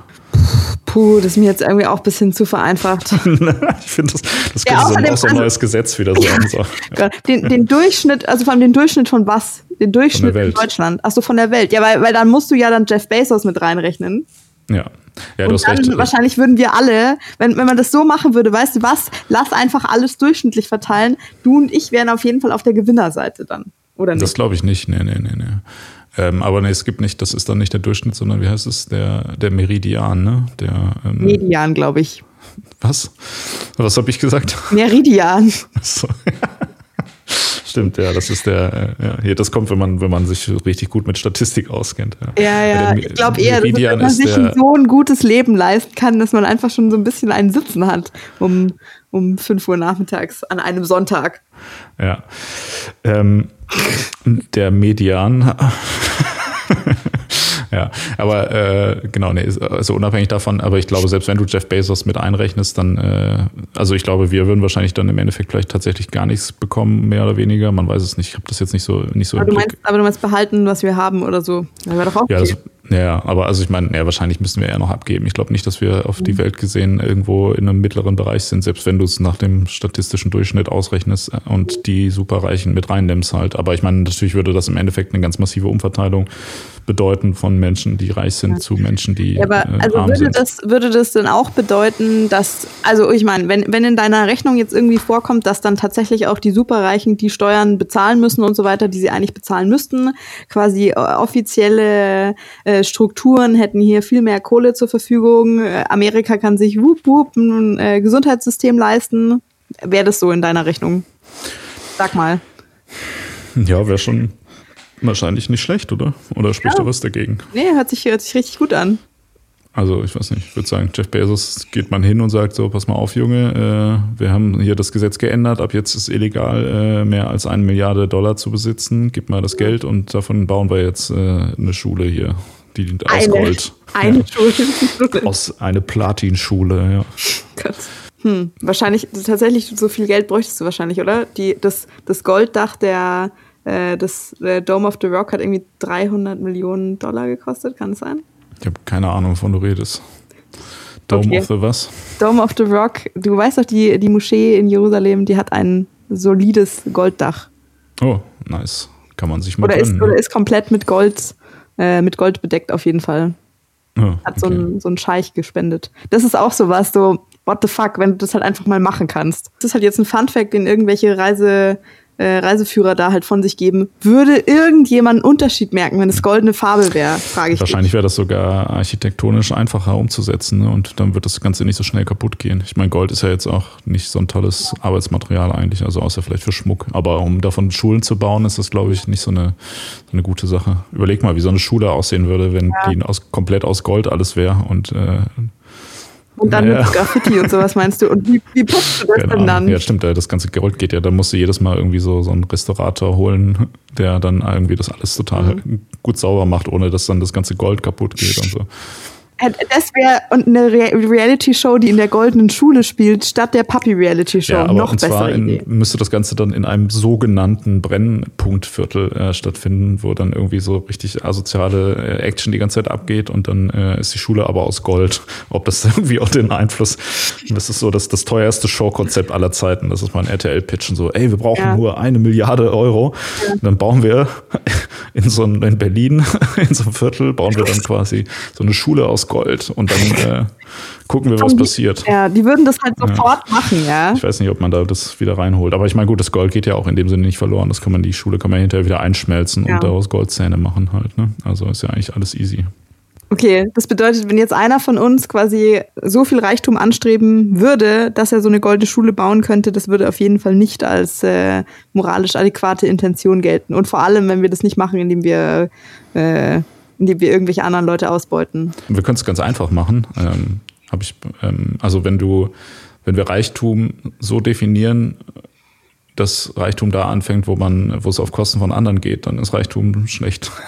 Puh, das ist mir jetzt irgendwie auch ein bisschen zu vereinfacht. [LAUGHS] ich finde, das, das könnte ja, so, auch so ein neues Gesetz wieder sein. So. [LAUGHS] Ja. Den, den Durchschnitt, also vor allem den Durchschnitt von was? Den Durchschnitt in Deutschland. Achso, von der Welt. Ja, weil, weil dann musst du ja dann Jeff Bezos mit reinrechnen. Ja. Ja, und dann recht. wahrscheinlich würden wir alle, wenn, wenn man das so machen würde, weißt du was, lass einfach alles durchschnittlich verteilen. Du und ich wären auf jeden Fall auf der Gewinnerseite dann, oder nicht? Das glaube ich nicht, nee, nee, nee, nee. Ähm, aber nee, es gibt nicht, das ist dann nicht der Durchschnitt, sondern wie heißt es, der, der Meridian, ne? Der, ähm, Median, glaube ich. Was? Was habe ich gesagt? Meridian. [LAUGHS] So. Stimmt, ja, das ist der, ja, das kommt, wenn man, wenn man sich richtig gut mit Statistik auskennt. Ja, ja, ja ich glaube eher, dass, man sich so ein gutes Leben leisten kann, dass man einfach schon so ein bisschen einen Sitzen hat um, um 5 Uhr nachmittags an einem Sonntag. Ja. Ähm, der Median ja, aber äh, genau, nee, also unabhängig davon, aber ich glaube, selbst wenn du Jeff Bezos mit einrechnest, dann, äh, also ich glaube, wir würden wahrscheinlich dann im Endeffekt vielleicht tatsächlich gar nichts bekommen, mehr oder weniger. Man weiß es nicht. Ich habe das jetzt nicht so nicht so. Aber du, meinst, aber du meinst behalten, was wir haben oder so. Das wäre doch auch ja, okay. das, ja, aber also ich meine, ja, wahrscheinlich müssen wir eher noch abgeben. Ich glaube nicht, dass wir auf die mhm. Welt gesehen irgendwo in einem mittleren Bereich sind, selbst wenn du es nach dem statistischen Durchschnitt ausrechnest und die Superreichen mit reinnimmst halt. Aber ich meine, natürlich würde das im Endeffekt eine ganz massive Umverteilung bedeuten von Menschen, die reich sind, ja. zu Menschen, die ja, aber äh, also würde sind. das würde das dann auch bedeuten, dass also ich meine, wenn wenn in deiner Rechnung jetzt irgendwie vorkommt, dass dann tatsächlich auch die Superreichen die Steuern bezahlen müssen und so weiter, die sie eigentlich bezahlen müssten, quasi äh, offizielle äh, Strukturen hätten hier viel mehr Kohle zur Verfügung, äh, Amerika kann sich wup wup ein äh, Gesundheitssystem leisten, wäre das so in deiner Rechnung? Sag mal. Ja, wäre schon Wahrscheinlich nicht schlecht, oder? Oder spricht ja. da was dagegen? Nee, hört sich, hört sich richtig gut an. Also ich weiß nicht, ich würde sagen, Jeff Bezos geht man hin und sagt so, pass mal auf, Junge, äh, wir haben hier das Gesetz geändert, ab jetzt ist illegal, äh, mehr als eine Milliarde Dollar zu besitzen, gib mal das Geld und davon bauen wir jetzt äh, eine Schule hier, die dient aus Gold. [LAUGHS] Eine ja. Schule. Aus eine Platinschule, ja. Gott. Hm, wahrscheinlich, tatsächlich, so viel Geld bräuchtest du wahrscheinlich, oder? Die, das, das Golddach der äh, das der Dome of the Rock hat irgendwie 300 Millionen Dollar gekostet, kann es sein? Ich habe keine Ahnung, wovon du redest. Dome okay. of the was? Dome of the Rock. Du weißt doch, die, die Moschee in Jerusalem, die hat ein solides Golddach. Oh, nice. Kann man sich mal oder gönnen, ist, Oder ist komplett mit Gold, äh, mit Gold bedeckt auf jeden Fall. Oh, hat okay. so ein, so ein Scheich gespendet. Das ist auch so was, so, what the fuck, wenn du das halt einfach mal machen kannst. Das ist halt jetzt ein Fun-Fact, den irgendwelche Reise, äh, Reiseführer da halt von sich geben. Würde irgendjemand einen Unterschied merken, wenn es goldene Farbe wäre, frage ich Wahrscheinlich wäre das sogar architektonisch einfacher umzusetzen ne? und dann wird das Ganze nicht so schnell kaputt gehen. Ich meine, Gold ist ja jetzt auch nicht so ein tolles Arbeitsmaterial eigentlich, also außer vielleicht für Schmuck. Aber um davon Schulen zu bauen, ist das, glaube ich, nicht so eine, so eine gute Sache. Überleg mal, wie so eine Schule aussehen würde, wenn ja. die aus, komplett aus Gold alles wäre und äh, und dann naja. mit Graffiti und sowas meinst du? Und wie, wie putzt du das genau. denn dann? Ja, stimmt, das ganze Gold geht ja. Da musst du jedes Mal irgendwie so, so einen Restaurator holen, der dann irgendwie das alles total mhm. gut sauber macht, ohne dass dann das ganze Gold kaputt geht und so. Äh, das wäre eine Reality-Show, die in der goldenen Schule spielt, statt der Puppy-Reality-Show. Ja, aber Noch und zwar in, müsste das Ganze dann in einem sogenannten Brennpunktviertel äh, stattfinden, wo dann irgendwie so richtig asoziale äh, Action die ganze Zeit abgeht und dann äh, ist die Schule aber aus Gold. [LAUGHS] Ob das [LAUGHS] irgendwie auch den Einfluss, das ist so das, das teuerste Showkonzept aller Zeiten. Das ist mal ein RTL-Pitchen so, ey, wir brauchen ja. nur eine Milliarde Euro. Ja. Dann bauen wir [LAUGHS] in so ein, in Berlin, in so einem Viertel, bauen wir dann quasi so eine Schule aus Gold und dann äh, gucken wir, was die, passiert. Ja, die würden das halt sofort ja. machen, ja. Ich weiß nicht, ob man da das wieder reinholt. Aber ich meine, gut, das Gold geht ja auch in dem Sinne nicht verloren. Das kann man, die Schule kann man hinterher wieder einschmelzen ja. und daraus Goldzähne machen halt. Ne? Also ist ja eigentlich alles easy. Okay, das bedeutet, wenn jetzt einer von uns quasi so viel Reichtum anstreben würde, dass er so eine goldene Schule bauen könnte, das würde auf jeden Fall nicht als äh, moralisch adäquate Intention gelten. Und vor allem, wenn wir das nicht machen, indem wir, äh, indem wir irgendwelche anderen Leute ausbeuten. Wir können es ganz einfach machen. Ähm, hab ich, ähm, also wenn du, wenn wir Reichtum so definieren, dass Reichtum da anfängt, wo man, wo es auf Kosten von anderen geht, dann ist Reichtum schlecht. [LAUGHS]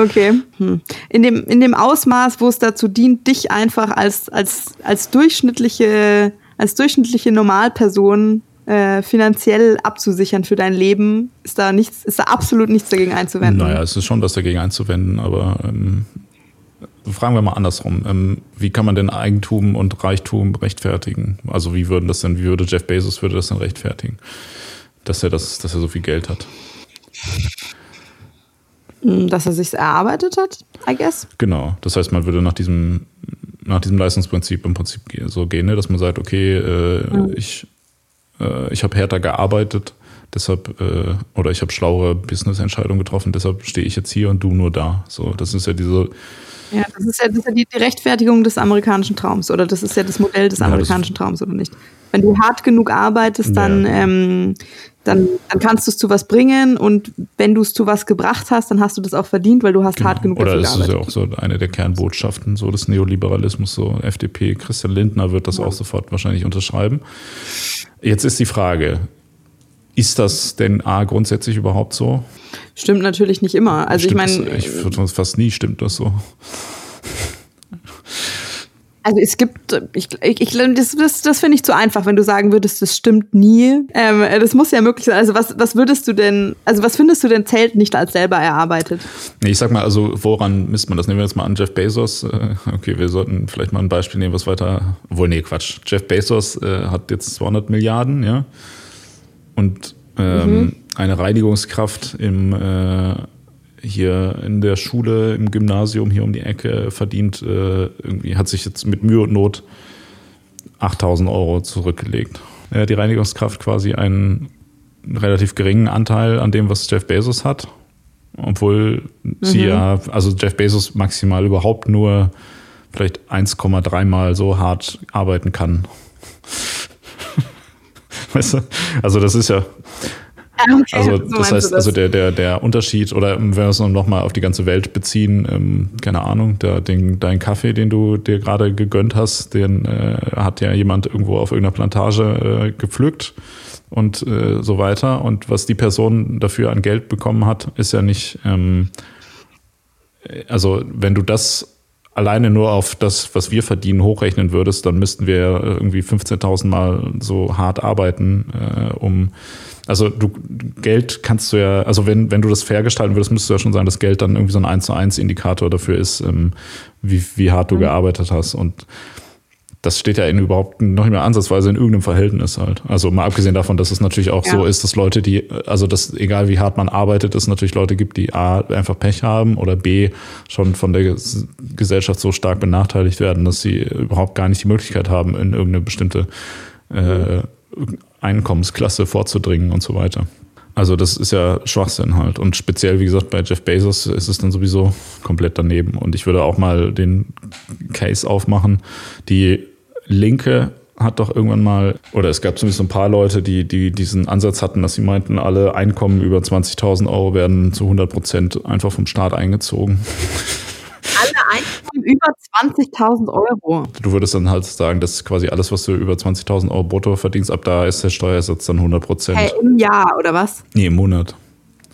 Okay. Hm. In, dem, in dem Ausmaß, wo es dazu dient, dich einfach als, als, als durchschnittliche, als durchschnittliche Normalperson äh, finanziell abzusichern für dein Leben, ist da nichts, ist da absolut nichts dagegen einzuwenden. Naja, es ist schon was dagegen einzuwenden, aber ähm, fragen wir mal andersrum. Ähm, wie kann man denn Eigentum und Reichtum rechtfertigen? Also wie würden das denn, wie würde Jeff Bezos würde das denn rechtfertigen? Dass er das, dass er so viel Geld hat. Hm, dass er sich erarbeitet hat, I guess. Genau. Das heißt, man würde nach diesem, nach diesem Leistungsprinzip im Prinzip so gehen, ne? dass man sagt, okay, äh, mhm. ich, äh, ich habe härter gearbeitet, deshalb, äh, oder ich habe schlauere Business-Entscheidungen getroffen, deshalb stehe ich jetzt hier und du nur da. So, das ist ja diese. Ja, das ist ja, das ist ja die, die Rechtfertigung des amerikanischen Traums, oder das ist ja das Modell des ja, amerikanischen Traums, oder nicht? Wenn du hart genug arbeitest, dann ja. ähm, dann, dann kannst du es zu was bringen und wenn du es zu was gebracht hast, dann hast du das auch verdient, weil du hast genau. hart genug Oder das ist ja auch so eine der Kernbotschaften so des Neoliberalismus, so FDP, Christian Lindner wird das ja. auch sofort wahrscheinlich unterschreiben. Jetzt ist die Frage, ist das denn A grundsätzlich überhaupt so? Stimmt natürlich nicht immer. Also stimmt ich meine, ich würde fast nie stimmt das so. Also es gibt, ich, ich, das, das, das finde ich zu einfach, wenn du sagen würdest, das stimmt nie. Ähm, das muss ja möglich sein. Also was, was würdest du denn, also was findest du denn zählt nicht als selber erarbeitet? Ich sag mal, also woran misst man das? Nehmen wir jetzt mal an Jeff Bezos. Äh, okay, wir sollten vielleicht mal ein Beispiel nehmen, was weiter, wohl nee, Quatsch. Jeff Bezos äh, hat jetzt 200 Milliarden, ja. Und ähm, mhm. eine Reinigungskraft im äh, hier in der Schule, im Gymnasium hier um die Ecke verdient, äh, irgendwie hat sich jetzt mit Mühe und Not 8000 Euro zurückgelegt. Äh, die Reinigungskraft quasi einen relativ geringen Anteil an dem, was Jeff Bezos hat. Obwohl mhm. sie ja, also Jeff Bezos maximal überhaupt nur vielleicht 1,3 mal so hart arbeiten kann. [LAUGHS] weißt du? Also das ist ja, [LAUGHS] Okay, also so das heißt, das. also der, der, der Unterschied, oder wenn wir es nochmal auf die ganze Welt beziehen, ähm, keine Ahnung, der, den, dein Kaffee, den du dir gerade gegönnt hast, den äh, hat ja jemand irgendwo auf irgendeiner Plantage äh, gepflückt und äh, so weiter. Und was die Person dafür an Geld bekommen hat, ist ja nicht, ähm, also wenn du das alleine nur auf das, was wir verdienen, hochrechnen würdest, dann müssten wir irgendwie 15.000 Mal so hart arbeiten, äh, um also du Geld kannst du ja, also wenn, wenn du das fair gestalten würdest, müsstest du ja schon sagen, dass Geld dann irgendwie so ein 1 zu 1 Indikator dafür ist, ähm, wie, wie hart du mhm. gearbeitet hast. Und das steht ja in überhaupt noch nicht mehr ansatzweise in irgendeinem Verhältnis halt. Also mal abgesehen davon, dass es natürlich auch ja. so ist, dass Leute, die, also dass egal wie hart man arbeitet, es natürlich Leute gibt, die A, einfach Pech haben oder B, schon von der Gesellschaft so stark benachteiligt werden, dass sie überhaupt gar nicht die Möglichkeit haben, in irgendeine bestimmte äh, Einkommensklasse vorzudringen und so weiter. Also das ist ja Schwachsinn halt. Und speziell, wie gesagt, bei Jeff Bezos ist es dann sowieso komplett daneben. Und ich würde auch mal den Case aufmachen. Die Linke hat doch irgendwann mal, oder es gab zumindest ein paar Leute, die, die diesen Ansatz hatten, dass sie meinten, alle Einkommen über 20.000 Euro werden zu 100 Prozent einfach vom Staat eingezogen. Alle Einkommen über 20.000 Euro. Du würdest dann halt sagen, dass quasi alles, was du über 20.000 Euro brutto verdienst, ab da ist der Steuersatz dann 100 Prozent. Hey, Im Jahr, oder was? Nee, im Monat.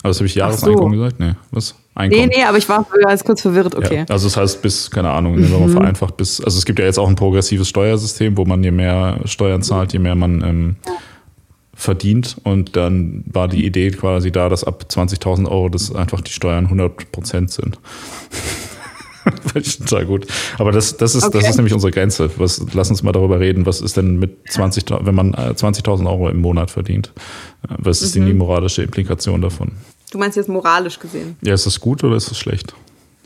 Aber das habe ich Jahreseinkommen so. gesagt? Nee, was? Einkommen. Nee, nee, aber ich war jetzt kurz verwirrt, okay. Ja, also das heißt bis, keine Ahnung, wir mal mhm. vereinfacht, bis, also es gibt ja jetzt auch ein progressives Steuersystem, wo man je mehr Steuern zahlt, je mehr man ähm, verdient. Und dann war die Idee quasi da, dass ab 20.000 Euro das einfach die Steuern 100 Prozent sind. [LAUGHS] Total gut. Aber das, das, ist, okay. das ist nämlich unsere Grenze. Was, lass uns mal darüber reden. Was ist denn mit 20, wenn man 20.000 äh, Euro im Monat verdient? Was ist mhm. die moralische Implikation davon? Du meinst jetzt moralisch gesehen? Ja, ist das gut oder ist das schlecht,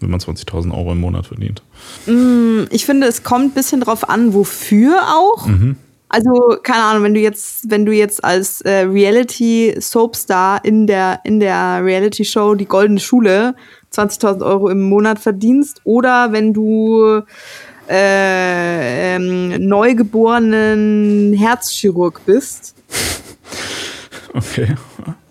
wenn man 20.000 Euro im Monat verdient? Mm, ich finde, es kommt ein bisschen drauf an, wofür auch. Mhm. Also, keine Ahnung, wenn du jetzt, wenn du jetzt als äh, Reality-Soapstar in der, in der Reality-Show Die Goldene Schule 20.000 Euro im Monat verdienst oder wenn du äh, ähm, neugeborenen Herzchirurg bist. Okay.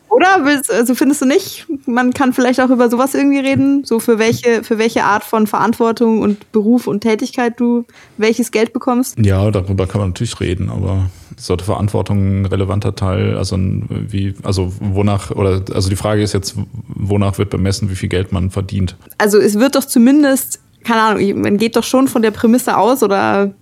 Oder? Also findest du nicht? Man kann vielleicht auch über sowas irgendwie reden, so für welche, für welche Art von Verantwortung und Beruf und Tätigkeit du welches Geld bekommst? Ja, darüber kann man natürlich reden, aber sollte Verantwortung ein relevanter Teil, also wie, also wonach, oder also die Frage ist jetzt, wonach wird bemessen, wie viel Geld man verdient? Also es wird doch zumindest, keine Ahnung, man geht doch schon von der Prämisse aus oder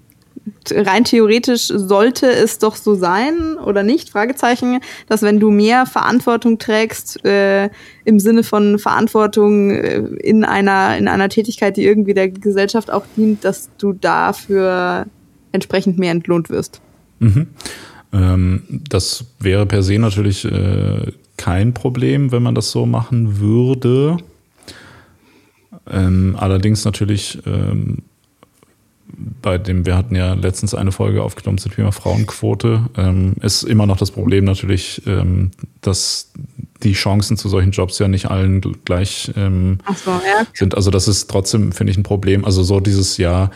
rein theoretisch sollte es doch so sein oder nicht, Fragezeichen, dass wenn du mehr Verantwortung trägst, äh, im Sinne von Verantwortung äh, in einer, in einer Tätigkeit, die irgendwie der Gesellschaft auch dient, dass du dafür entsprechend mehr entlohnt wirst. Mhm. Ähm, das wäre per se natürlich äh, kein Problem, wenn man das so machen würde. Ähm, allerdings natürlich ähm, bei dem, wir hatten ja letztens eine Folge aufgenommen zum Thema Frauenquote, ähm, ist immer noch das Problem natürlich, ähm, dass die Chancen zu solchen Jobs ja nicht allen gleich ähm, so, ja. sind. Also das ist trotzdem, finde ich, ein Problem. Also so dieses Jahr,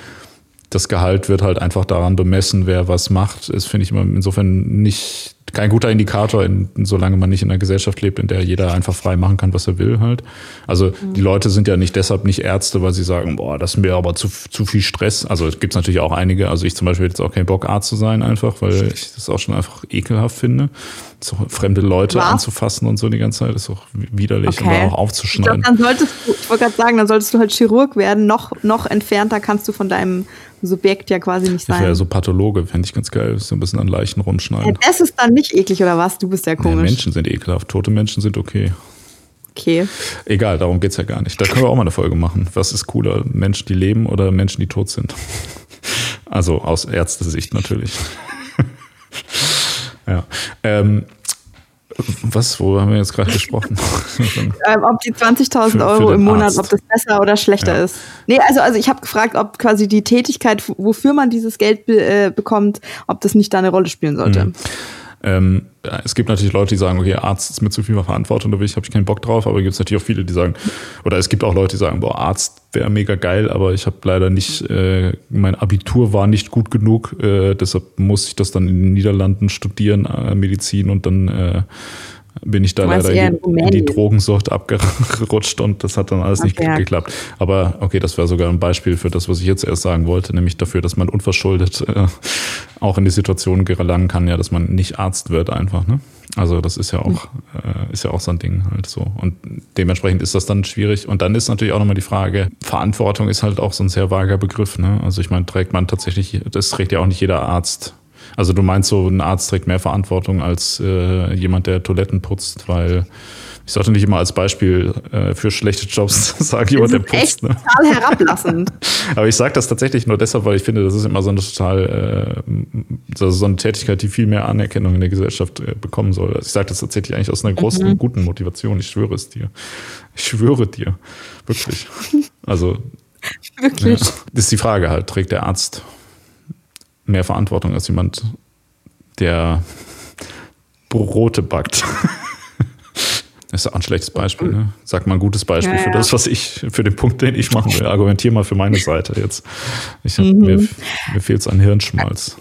das Gehalt wird halt einfach daran bemessen, wer was macht, ist, finde ich, immer insofern nicht kein guter Indikator, in, solange man nicht in einer Gesellschaft lebt, in der jeder einfach frei machen kann, was er will halt. Also mhm. die Leute sind ja nicht deshalb nicht Ärzte, weil sie sagen, boah, das ist mir aber zu, zu viel Stress. Also es gibt natürlich auch einige, also ich zum Beispiel hätte jetzt auch keinen Bock, Arzt zu sein einfach, weil ich das auch schon einfach ekelhaft finde. So fremde Leute was? anzufassen und so die ganze Zeit ist auch widerlich okay. und dann auch aufzuschneiden. Ich, glaub, dann solltest du, ich wollte gerade sagen, dann solltest du halt Chirurg werden. Noch, noch entfernter kannst du von deinem Subjekt ja quasi nicht sein. Ich wäre so Pathologe, fände ich ganz geil, so ein bisschen an Leichen rumschneiden. Ja, das ist dann nicht eklig, oder was? Du bist ja komisch. Ja, Menschen sind ekelhaft, tote Menschen sind okay. Okay. Egal, darum geht es ja gar nicht. Da können wir auch mal eine Folge machen. Was ist cooler, Menschen, die leben oder Menschen, die tot sind? [LAUGHS] Also aus Ärztesicht natürlich. [LAUGHS] ja. Ähm, was, wo haben wir jetzt gerade gesprochen? [LAUGHS] ähm, ob die 20.000 Euro im Monat, Arzt. ob das besser oder schlechter ja. ist. Nee, also, also ich habe gefragt, ob quasi die Tätigkeit, wofür man dieses Geld be äh, bekommt, ob das nicht da eine Rolle spielen sollte. Mhm. Ähm, es gibt natürlich Leute, die sagen, okay, Arzt ist mit zu viel Verantwortung, da habe ich keinen Bock drauf, aber es gibt natürlich auch viele, die sagen, oder es gibt auch Leute, die sagen, boah, Arzt wäre mega geil, aber ich habe leider nicht, äh, mein Abitur war nicht gut genug, äh, deshalb muss ich das dann in den Niederlanden studieren, äh, Medizin und dann äh, bin ich da leider in die, in die, Drogensucht abgerutscht und das hat dann alles nicht okay. geklappt. Aber okay, das wäre sogar ein Beispiel für das, was ich jetzt erst sagen wollte, nämlich dafür, dass man unverschuldet äh, auch in die Situation gelangen kann, ja, dass man nicht Arzt wird einfach. Ne? Also das ist ja auch äh, ist ja auch so ein Ding halt so und dementsprechend ist das dann schwierig. Und dann ist natürlich auch nochmal die Frage: Verantwortung ist halt auch so ein sehr vager Begriff. Ne? Also ich meine, trägt man tatsächlich, das trägt ja auch nicht jeder Arzt also du meinst so, ein Arzt trägt mehr Verantwortung als äh, jemand, der Toiletten putzt, weil ich sollte nicht immer als Beispiel äh, für schlechte Jobs [LAUGHS] sagen, jemand, der putzt. Echt ne? total herablassend. [LAUGHS] Aber ich sage das tatsächlich nur deshalb, weil ich finde, das ist immer so eine total äh, so eine Tätigkeit, die viel mehr Anerkennung in der Gesellschaft äh, bekommen soll. Also ich sage das tatsächlich eigentlich aus einer großen, mhm. guten Motivation. Ich schwöre es dir. Ich schwöre dir. Wirklich. Also. [LAUGHS] Wirklich. Ja, das ist die Frage halt, trägt der Arzt mehr Verantwortung als jemand, der Brote backt. [LAUGHS] Das ist auch ein schlechtes Beispiel. Ne? Sag mal ein gutes Beispiel ja, für das, was ich, für den Punkt, den ich machen will. Argumentier mal für meine Seite jetzt. Ich hab, mhm. Mir, mir fehlt es an Hirnschmalz.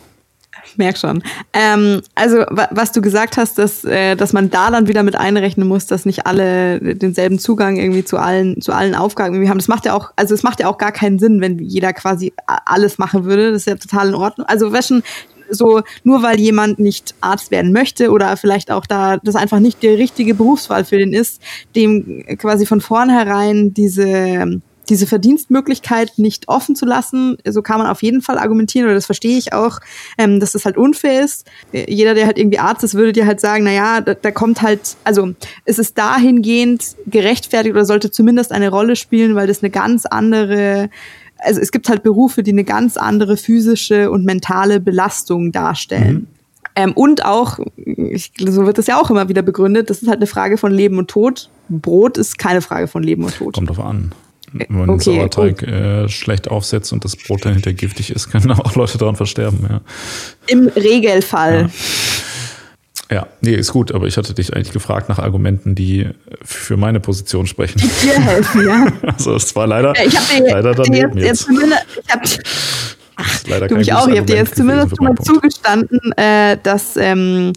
Merk schon. Ähm, also, was du gesagt hast, dass, äh, dass man da dann wieder mit einrechnen muss, dass nicht alle denselben Zugang irgendwie zu allen, zu allen Aufgaben irgendwie haben. Das macht ja auch, also es macht ja auch gar keinen Sinn, wenn jeder quasi alles machen würde. Das ist ja total in Ordnung. Also, wäre schon so, nur weil jemand nicht Arzt werden möchte oder vielleicht auch da das einfach nicht die richtige Berufswahl für den ist, dem quasi von vornherein diese diese Verdienstmöglichkeit nicht offen zu lassen. So kann man auf jeden Fall argumentieren, oder das verstehe ich auch, ähm, dass das halt unfair ist. Jeder, der halt irgendwie Arzt ist, würde dir halt sagen, na ja, da, da kommt halt, also es ist dahingehend gerechtfertigt oder sollte zumindest eine Rolle spielen, weil das eine ganz andere also es gibt halt Berufe, die eine ganz andere physische und mentale Belastung darstellen. Mhm. Ähm, und auch, ich, so wird das ja auch immer wieder begründet, das ist halt eine Frage von Leben und Tod. Brot ist keine Frage von Leben und Tod. Kommt drauf an. Wenn man okay, den Sauerteig äh, schlecht aufsetzt und das Brot dann hinterher giftig ist, können [LAUGHS] auch Leute daran versterben. Ja. Im Regelfall. Ja, nee, ist gut, aber ich hatte dich eigentlich gefragt nach Argumenten, die für meine Position sprechen. Die dir helfen, ja. [LAUGHS] Also es war leider, Ja, ich habe dir leider daneben jetzt, jetzt jetzt. hab, leider du mich auch, ich habe dir jetzt zumindest schon mal zugestanden, äh, dass, ähm,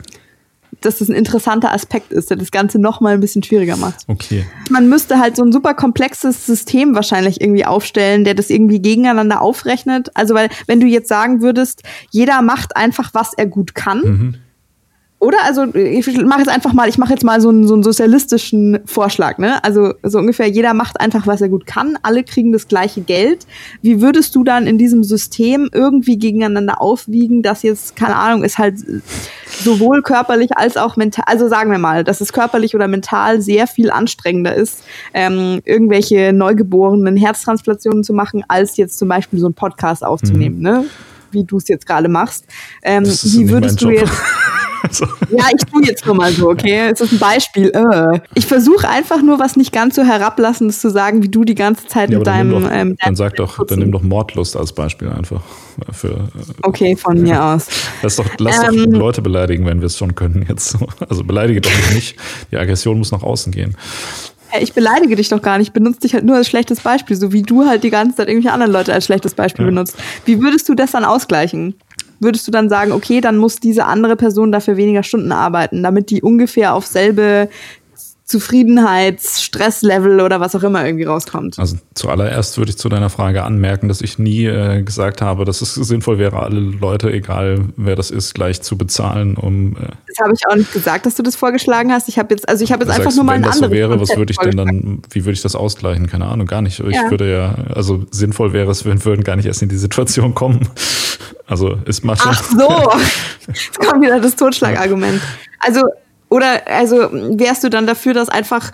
dass das ein interessanter Aspekt ist, der das Ganze noch mal ein bisschen schwieriger macht. Okay. Man müsste halt so ein super komplexes System wahrscheinlich irgendwie aufstellen, der das irgendwie gegeneinander aufrechnet. Also, weil, wenn du jetzt sagen würdest, jeder macht einfach, was er gut kann, Mhm. Oder? Also ich mache jetzt einfach mal, ich mache jetzt mal so einen, so einen sozialistischen Vorschlag, ne? Also so ungefähr jeder macht einfach, was er gut kann, alle kriegen das gleiche Geld. Wie würdest du dann in diesem System irgendwie gegeneinander aufwiegen, dass jetzt, keine Ahnung, ist halt sowohl körperlich als auch mental, also sagen wir mal, dass es körperlich oder mental sehr viel anstrengender ist, ähm, irgendwelche neugeborenen Herztransplantationen zu machen, als jetzt zum Beispiel so einen Podcast aufzunehmen, ne? Wie du es jetzt gerade machst. Ähm, Mhm. Wie würdest du jetzt [LAUGHS] [LAUGHS] Also, ja, ich tue jetzt nur mal so, okay? Es ist ein Beispiel. Äh. Ich versuche einfach nur was nicht ganz so herablassendes zu sagen, wie du die ganze Zeit ja, mit deinem. doch, ähm, dann sag doch, dann nimm doch Mordlust als Beispiel einfach. Für, äh, Okay, von mir aus. lass doch, lass doch Ähm. Leute beleidigen, wenn wir es schon können jetzt. Also beleidige doch mich nicht. Die Aggression muss nach außen gehen. Ich beleidige dich doch gar nicht, ich benutze dich halt nur als schlechtes Beispiel, so wie du halt die ganze Zeit irgendwelche anderen Leute als schlechtes Beispiel Ja. benutzt. Wie würdest du das dann ausgleichen? Würdest du dann sagen, okay, dann muss diese andere Person dafür weniger Stunden arbeiten, damit die ungefähr auf selbe Zufriedenheits-, Stresslevel oder was auch immer irgendwie rauskommt? Also zuallererst würde ich zu deiner Frage anmerken, dass ich nie äh, gesagt habe, dass es sinnvoll wäre, alle Leute, egal wer das ist, gleich zu bezahlen, um äh, Das habe ich auch nicht gesagt, dass du das vorgeschlagen hast. Ich habe jetzt, also ich habe jetzt einfach sagst, nur mal wenn ein das so anderes wäre, was würde ich denn dann, wie würde ich das ausgleichen? Keine Ahnung, gar nicht. Ich Ja. würde ja, also sinnvoll wäre es, wir würden gar nicht erst in die Situation kommen. Also ist mal schon. Ach so, [LAUGHS] jetzt kommt wieder das Totschlagargument. Also oder also wärst du dann dafür, dass einfach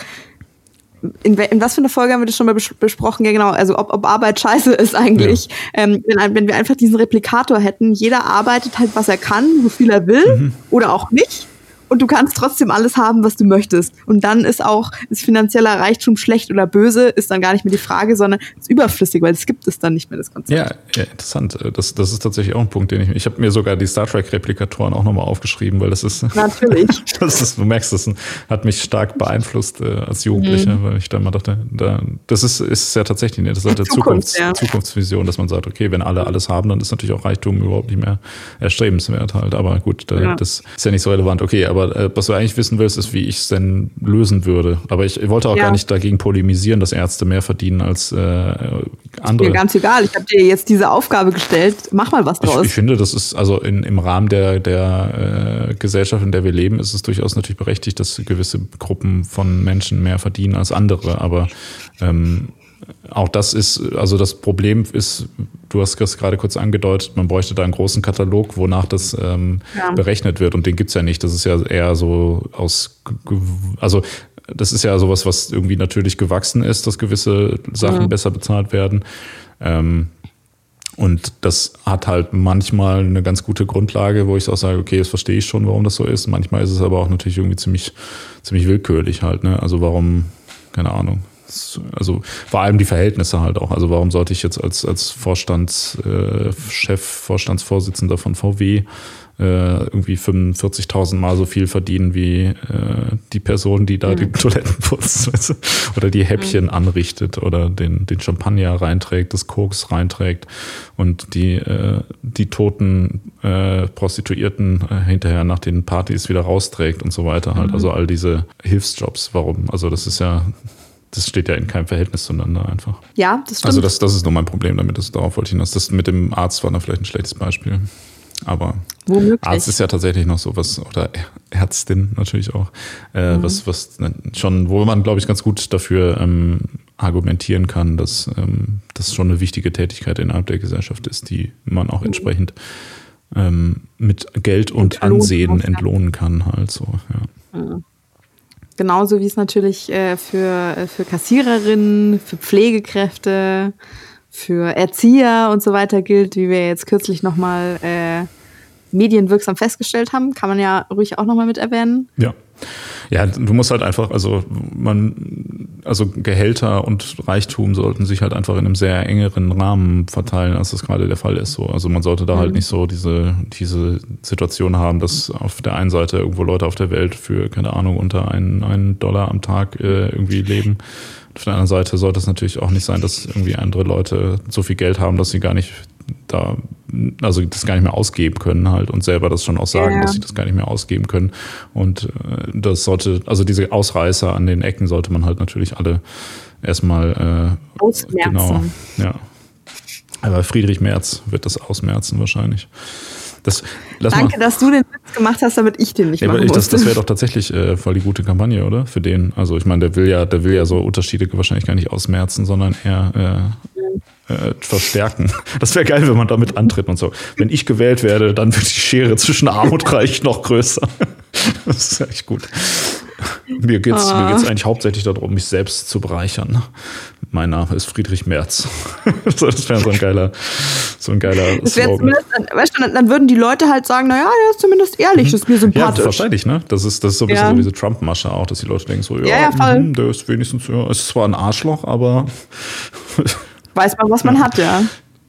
in, in was für einer Folge haben wir das schon mal bes besprochen? Ja, genau. Also, ob, ob Arbeit scheiße ist eigentlich. Ähm, wenn, wenn wir einfach diesen Replikator hätten, jeder arbeitet halt, was er kann, so viel er will Mhm. oder auch nicht. Und du kannst trotzdem alles haben, was du möchtest. Und dann ist auch, ist finanzieller Reichtum schlecht oder böse, ist dann gar nicht mehr die Frage, sondern ist überflüssig, weil es gibt es dann nicht mehr, das Konzept. Ja, ja, interessant. Das, das ist tatsächlich auch ein Punkt, den ich. Ich habe mir sogar die Star Trek-Replikatoren auch nochmal aufgeschrieben, weil das ist. [LAUGHS] Natürlich. Das ist, du merkst, das hat mich stark beeinflusst äh, als Jugendlicher, Mhm. weil ich dann mal dachte, da, das ist, ist ja tatsächlich eine interessante Zukunft, Zukunfts, ja. Zukunftsvision, dass man sagt, okay, wenn alle alles haben, dann ist natürlich auch Reichtum überhaupt nicht mehr erstrebenswert halt. Aber gut, da, Ja. das ist ja nicht so relevant. Okay, aber äh, was du eigentlich wissen willst, ist, wie ich es denn lösen würde. Aber ich wollte auch Ja. gar nicht dagegen polemisieren, dass Ärzte mehr verdienen als äh, andere. Mir ganz egal. Ich habe dir jetzt diese Aufgabe gestellt. Mach mal was Ich, draus. ich finde, das ist also in, im Rahmen der, der äh, Gesellschaft, in der wir leben, ist es durchaus natürlich berechtigt, dass gewisse Gruppen von Menschen mehr verdienen als andere. Aber ähm, auch das ist, also das Problem ist, du hast das gerade kurz angedeutet, man bräuchte da einen großen Katalog, wonach das ähm, Ja. berechnet wird. Und den gibt's ja nicht. Das ist ja eher so aus, also das ist ja sowas, was irgendwie natürlich gewachsen ist, dass gewisse Sachen Mhm. besser bezahlt werden. Ähm, und das hat halt manchmal eine ganz gute Grundlage, wo ich auch sage, okay, das verstehe ich schon, warum das so ist. Manchmal ist es aber auch natürlich irgendwie ziemlich, ziemlich willkürlich halt, ne? Also warum, keine Ahnung. Also vor allem die Verhältnisse halt auch. Also warum sollte ich jetzt als, als Vorstandschef, äh, Vorstandsvorsitzender von VW äh, irgendwie 45.000 Mal so viel verdienen wie äh, die Person, die da die Toiletten putzt weißt du? oder die Häppchen anrichtet oder den, den Champagner reinträgt, das Koks reinträgt und die, äh, die toten äh, Prostituierten äh, hinterher nach den Partys wieder rausträgt und so weiter halt. Also all diese Hilfsjobs, warum? Also das ist ja, das steht ja in keinem Verhältnis zueinander einfach. Ja, das stimmt. Also das, das ist nur mein Problem damit, das darauf wollte ich hinaus. Das mit dem Arzt war dann vielleicht ein schlechtes Beispiel. Aber Womöglich. Arzt ist ja tatsächlich noch so was, oder Ärztin natürlich auch, äh, Mhm. was, was schon, wo man, glaube ich, ganz gut dafür ähm, argumentieren kann, dass ähm, das schon eine wichtige Tätigkeit innerhalb der Gesellschaft ist, die man Mhm. auch entsprechend ähm, mit Geld und Ansehen entlohnen kann, halt so, ja. Genauso wie es natürlich äh, für, äh, für Kassiererinnen, für Pflegekräfte, für Erzieher und so weiter gilt, wie wir jetzt kürzlich nochmal äh, medienwirksam festgestellt haben. Kann man ja ruhig auch nochmal mit erwähnen. Ja. Ja, du musst halt einfach, also man, also Gehälter und Reichtum sollten sich halt einfach in einem sehr engeren Rahmen verteilen, als das gerade der Fall ist. So. Also man sollte da halt mhm. halt nicht so diese, diese Situation haben, dass auf der einen Seite irgendwo Leute auf der Welt für, keine Ahnung, unter einen, einen Dollar am Tag äh, irgendwie leben. Auf der anderen Seite sollte es natürlich auch nicht sein, dass irgendwie andere Leute so viel Geld haben, dass sie gar nicht da, also das gar nicht mehr ausgeben können halt und selber das schon auch sagen, ja. dass sie das gar nicht mehr ausgeben können. Und äh, das sollte, also diese Ausreißer an den Ecken sollte man halt natürlich alle erstmal äh, ausmerzen. Genau, ja. Aber Friedrich Merz wird das ausmerzen wahrscheinlich. Das, Danke, mal. dass du den Witz gemacht hast, damit ich den nicht ja, machen ich, Das, das wäre doch tatsächlich äh, voll die gute Kampagne, oder? Für den. Also ich meine, der will ja, der will ja so Unterschiede wahrscheinlich gar nicht ausmerzen, sondern eher äh, äh, verstärken. [LAUGHS] Das wäre geil, wenn man damit antritt und so. Wenn ich gewählt werde, dann wird die Schere zwischen Arm und Reich noch größer. [LAUGHS] Das ist echt gut. Mir geht es ah. eigentlich hauptsächlich darum, mich selbst zu bereichern. Mein Name ist Friedrich Merz. [LAUGHS] das wäre so ein geiler, so ein geiler Slogan. Weißt du, dann würden die Leute halt sagen, naja, der ist zumindest ehrlich, das ist mir sympathisch. Ja, wahrscheinlich, ne? Das ist, das ist so ein bisschen ja. so diese Trump-Masche auch, dass die Leute denken so, ja, ja, ja. Mh, der ist wenigstens, ja, ist zwar ein Arschloch, aber weiß man, was man ja. hat, ja.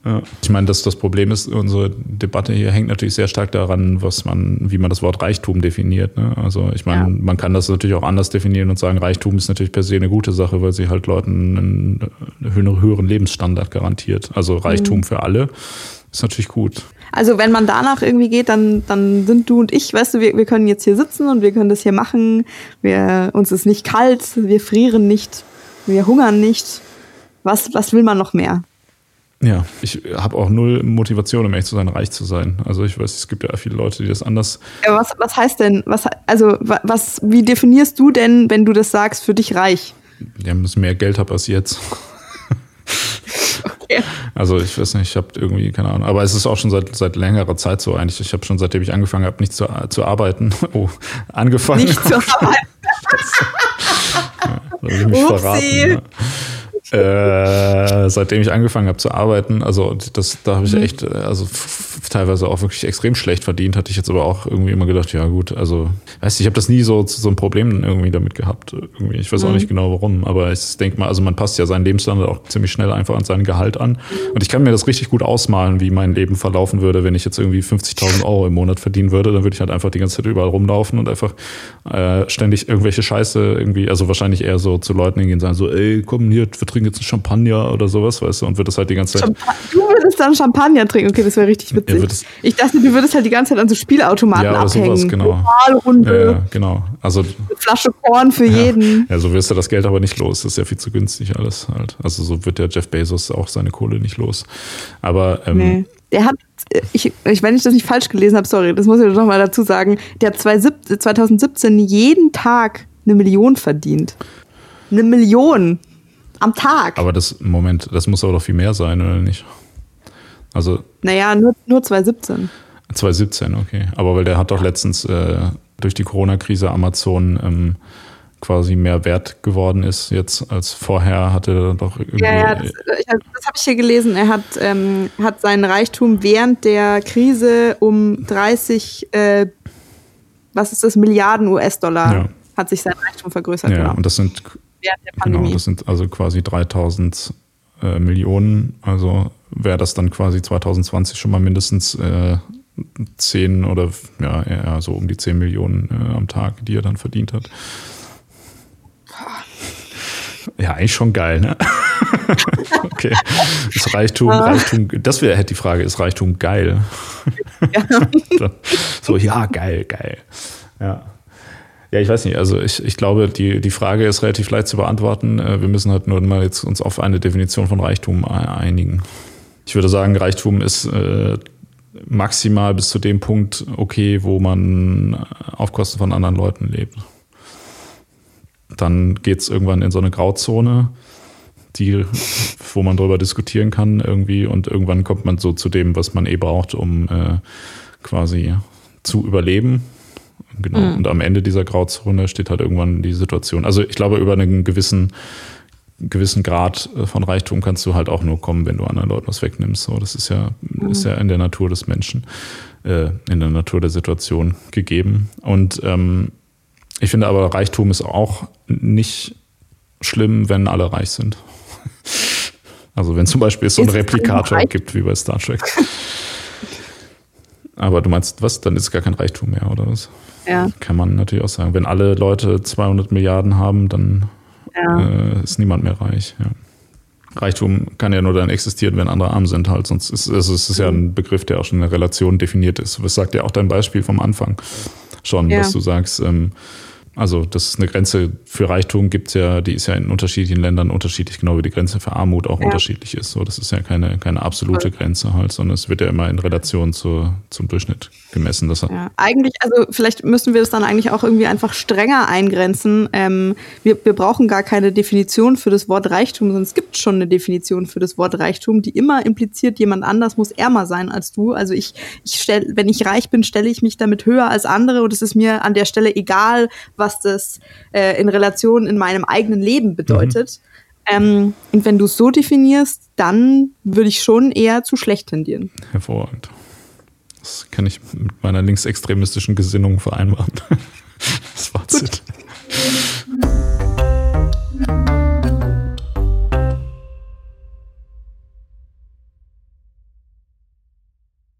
Ja. Ich meine, dass das Problem ist, unsere Debatte hier hängt natürlich sehr stark daran, was man, wie man das Wort Reichtum definiert. Ne? Also ich meine, ja. man kann das natürlich auch anders definieren und sagen, Reichtum ist natürlich per se eine gute Sache, weil sie halt Leuten einen höheren Lebensstandard garantiert. Also Reichtum mhm. für alle ist natürlich gut. Also wenn man danach irgendwie geht, dann, dann sind du und ich, weißt du, wir, wir können jetzt hier sitzen und wir können das hier machen. Wir, uns ist nicht kalt, wir frieren nicht, wir hungern nicht. Was, was will man noch mehr? Ja, ich habe auch null Motivation, um ehrlich zu sein, reich zu sein. Also ich weiß, es gibt ja viele Leute, die das anders. Ja, was, was heißt denn, was, also was, wie definierst du denn, wenn du das sagst, für dich reich? Ja, dass ich mehr Geld habe als jetzt. okay. Also ich weiß nicht, ich habe irgendwie, keine Ahnung, aber es ist auch schon seit, seit längerer Zeit so eigentlich. Ich habe schon seitdem ich angefangen habe, nicht zu, zu arbeiten. [LAUGHS] Oh, angefangen. Nicht zu [LAUGHS] arbeiten. ja, da ich mich Upsi. verraten. Ja. 呃 [LAUGHS] Äh, seitdem ich angefangen habe zu arbeiten, also das, da habe ich mhm. echt, also teilweise auch wirklich extrem schlecht verdient, hatte ich jetzt aber auch irgendwie immer gedacht, ja gut, also, weißt du, ich habe das nie so so ein Problem irgendwie damit gehabt. Irgendwie. Ich weiß mhm. auch nicht genau warum, aber ich denke mal, also man passt ja seinen Lebensstandard auch ziemlich schnell einfach an sein Gehalt an. Und ich kann mir das richtig gut ausmalen, wie mein Leben verlaufen würde, wenn ich jetzt irgendwie 50.000 Euro im Monat verdienen würde, dann würde ich halt einfach die ganze Zeit überall rumlaufen und einfach äh, ständig irgendwelche Scheiße irgendwie, also wahrscheinlich eher so zu Leuten hingehen und sagen so, ey, komm hier, wir trinken jetzt einen Champagner oder sowas, weißt du, und wird das halt die ganze Zeit. Champa du würdest dann Champagner trinken, okay, das wäre richtig witzig. ich dachte, du würdest halt die ganze Zeit an so Spielautomaten ja, abhängen. Sowas, genau. Runde. Ja, genau. Also, Eine Flasche Korn für ja, jeden. Ja, so wirst du das Geld aber nicht los. Das ist ja viel zu günstig alles halt. Also so wird der Jeff Bezos auch seine Kohle nicht los. Aber ähm, nee. Der hat, ich, ich, wenn ich das nicht falsch gelesen habe, sorry, das muss ich doch mal dazu sagen, der hat 2017 jeden Tag eine Million verdient. Eine Million am Tag. Aber das, Moment, das muss aber doch viel mehr sein, oder nicht? Also. Naja, nur, nur 2017. 2017, okay. Aber weil der hat doch letztens äh, durch die Corona-Krise Amazon ähm, quasi mehr wert geworden ist jetzt als vorher, hatte er doch irgendwie. Ja, ja das, das habe ich hier gelesen. Er hat, ähm, hat seinen Reichtum während der Krise um 30, äh, was ist das, Milliarden US-Dollar ja. hat sich sein Reichtum vergrößert. Ja, genau. und das sind während der Pandemie. Genau, das sind also quasi 3000 äh, Millionen. Also wäre das dann quasi 2020 schon mal mindestens äh, 10 oder ja, eher so um die 10 Millionen äh, am Tag, die er dann verdient hat. Ja, eigentlich schon geil, ne? [LAUGHS] okay. Ist Reichtum, ah. Reichtum, das wäre hätte die Frage, ist Reichtum geil? Ja. [LAUGHS] so, ja, geil, geil. Ja. Ja, ich weiß nicht. Also ich, ich glaube, die, die Frage ist relativ leicht zu beantworten. Äh, wir müssen halt nur mal jetzt uns auf eine Definition von Reichtum einigen. Ich würde sagen, Reichtum ist äh, maximal bis zu dem Punkt okay, wo man auf Kosten von anderen Leuten lebt. Dann geht es irgendwann in so eine Grauzone, die, wo man darüber diskutieren kann irgendwie und irgendwann kommt man so zu dem, was man eh braucht, um äh, quasi zu überleben Genau. Mhm. Und am Ende dieser Grauzone steht halt irgendwann die Situation. Also ich glaube, über einen gewissen, gewissen Grad äh, von Reichtum kannst du halt auch nur kommen, wenn du anderen Leuten was wegnimmst. So, das ist ja, mhm. ist ja in der Natur des Menschen, äh, in der Natur der Situation gegeben. Und ähm, Ich finde aber, Reichtum ist auch nicht schlimm, wenn alle reich sind. [LAUGHS] Also wenn zum Beispiel es so einen Replikator gibt wie bei Star Trek. [LAUGHS] Aber du meinst, was? Dann ist es gar kein Reichtum mehr, oder was? Ja. Kann man natürlich auch sagen. Wenn alle Leute 200 Milliarden haben, dann ja. äh, ist niemand mehr reich. Ja. Reichtum kann ja nur dann existieren, wenn andere arm sind halt. Sonst ist also es ist ja ein Begriff, der auch schon in der Relation definiert ist. Das sagt ja auch dein Beispiel vom Anfang schon, ja. dass du sagst, ähm, also das ist eine Grenze für Reichtum gibt es ja, die ist ja in unterschiedlichen Ländern unterschiedlich, genau wie die Grenze für Armut auch ja. unterschiedlich ist. So, das ist ja keine, keine absolute Grenze halt, sondern es wird ja immer in Relation zur, zum Durchschnitt gemessen. Dass ja, eigentlich, also vielleicht müssen wir das dann eigentlich auch irgendwie einfach strenger eingrenzen. Ähm, wir, wir brauchen gar keine Definition für das Wort Reichtum, sondern es gibt schon eine Definition für das Wort Reichtum, die immer impliziert, jemand anders muss ärmer sein als du. Also ich, ich stell, wenn ich reich bin, stelle ich mich damit höher als andere und es ist mir an der Stelle egal, was das äh, in Relation in meinem eigenen Leben bedeutet. Mhm. Ähm, und wenn du es so definierst, dann würde ich schon eher zu schlecht tendieren. Hervorragend. Das kann ich mit meiner linksextremistischen Gesinnung vereinbaren. [LAUGHS] das Fazit. Gut.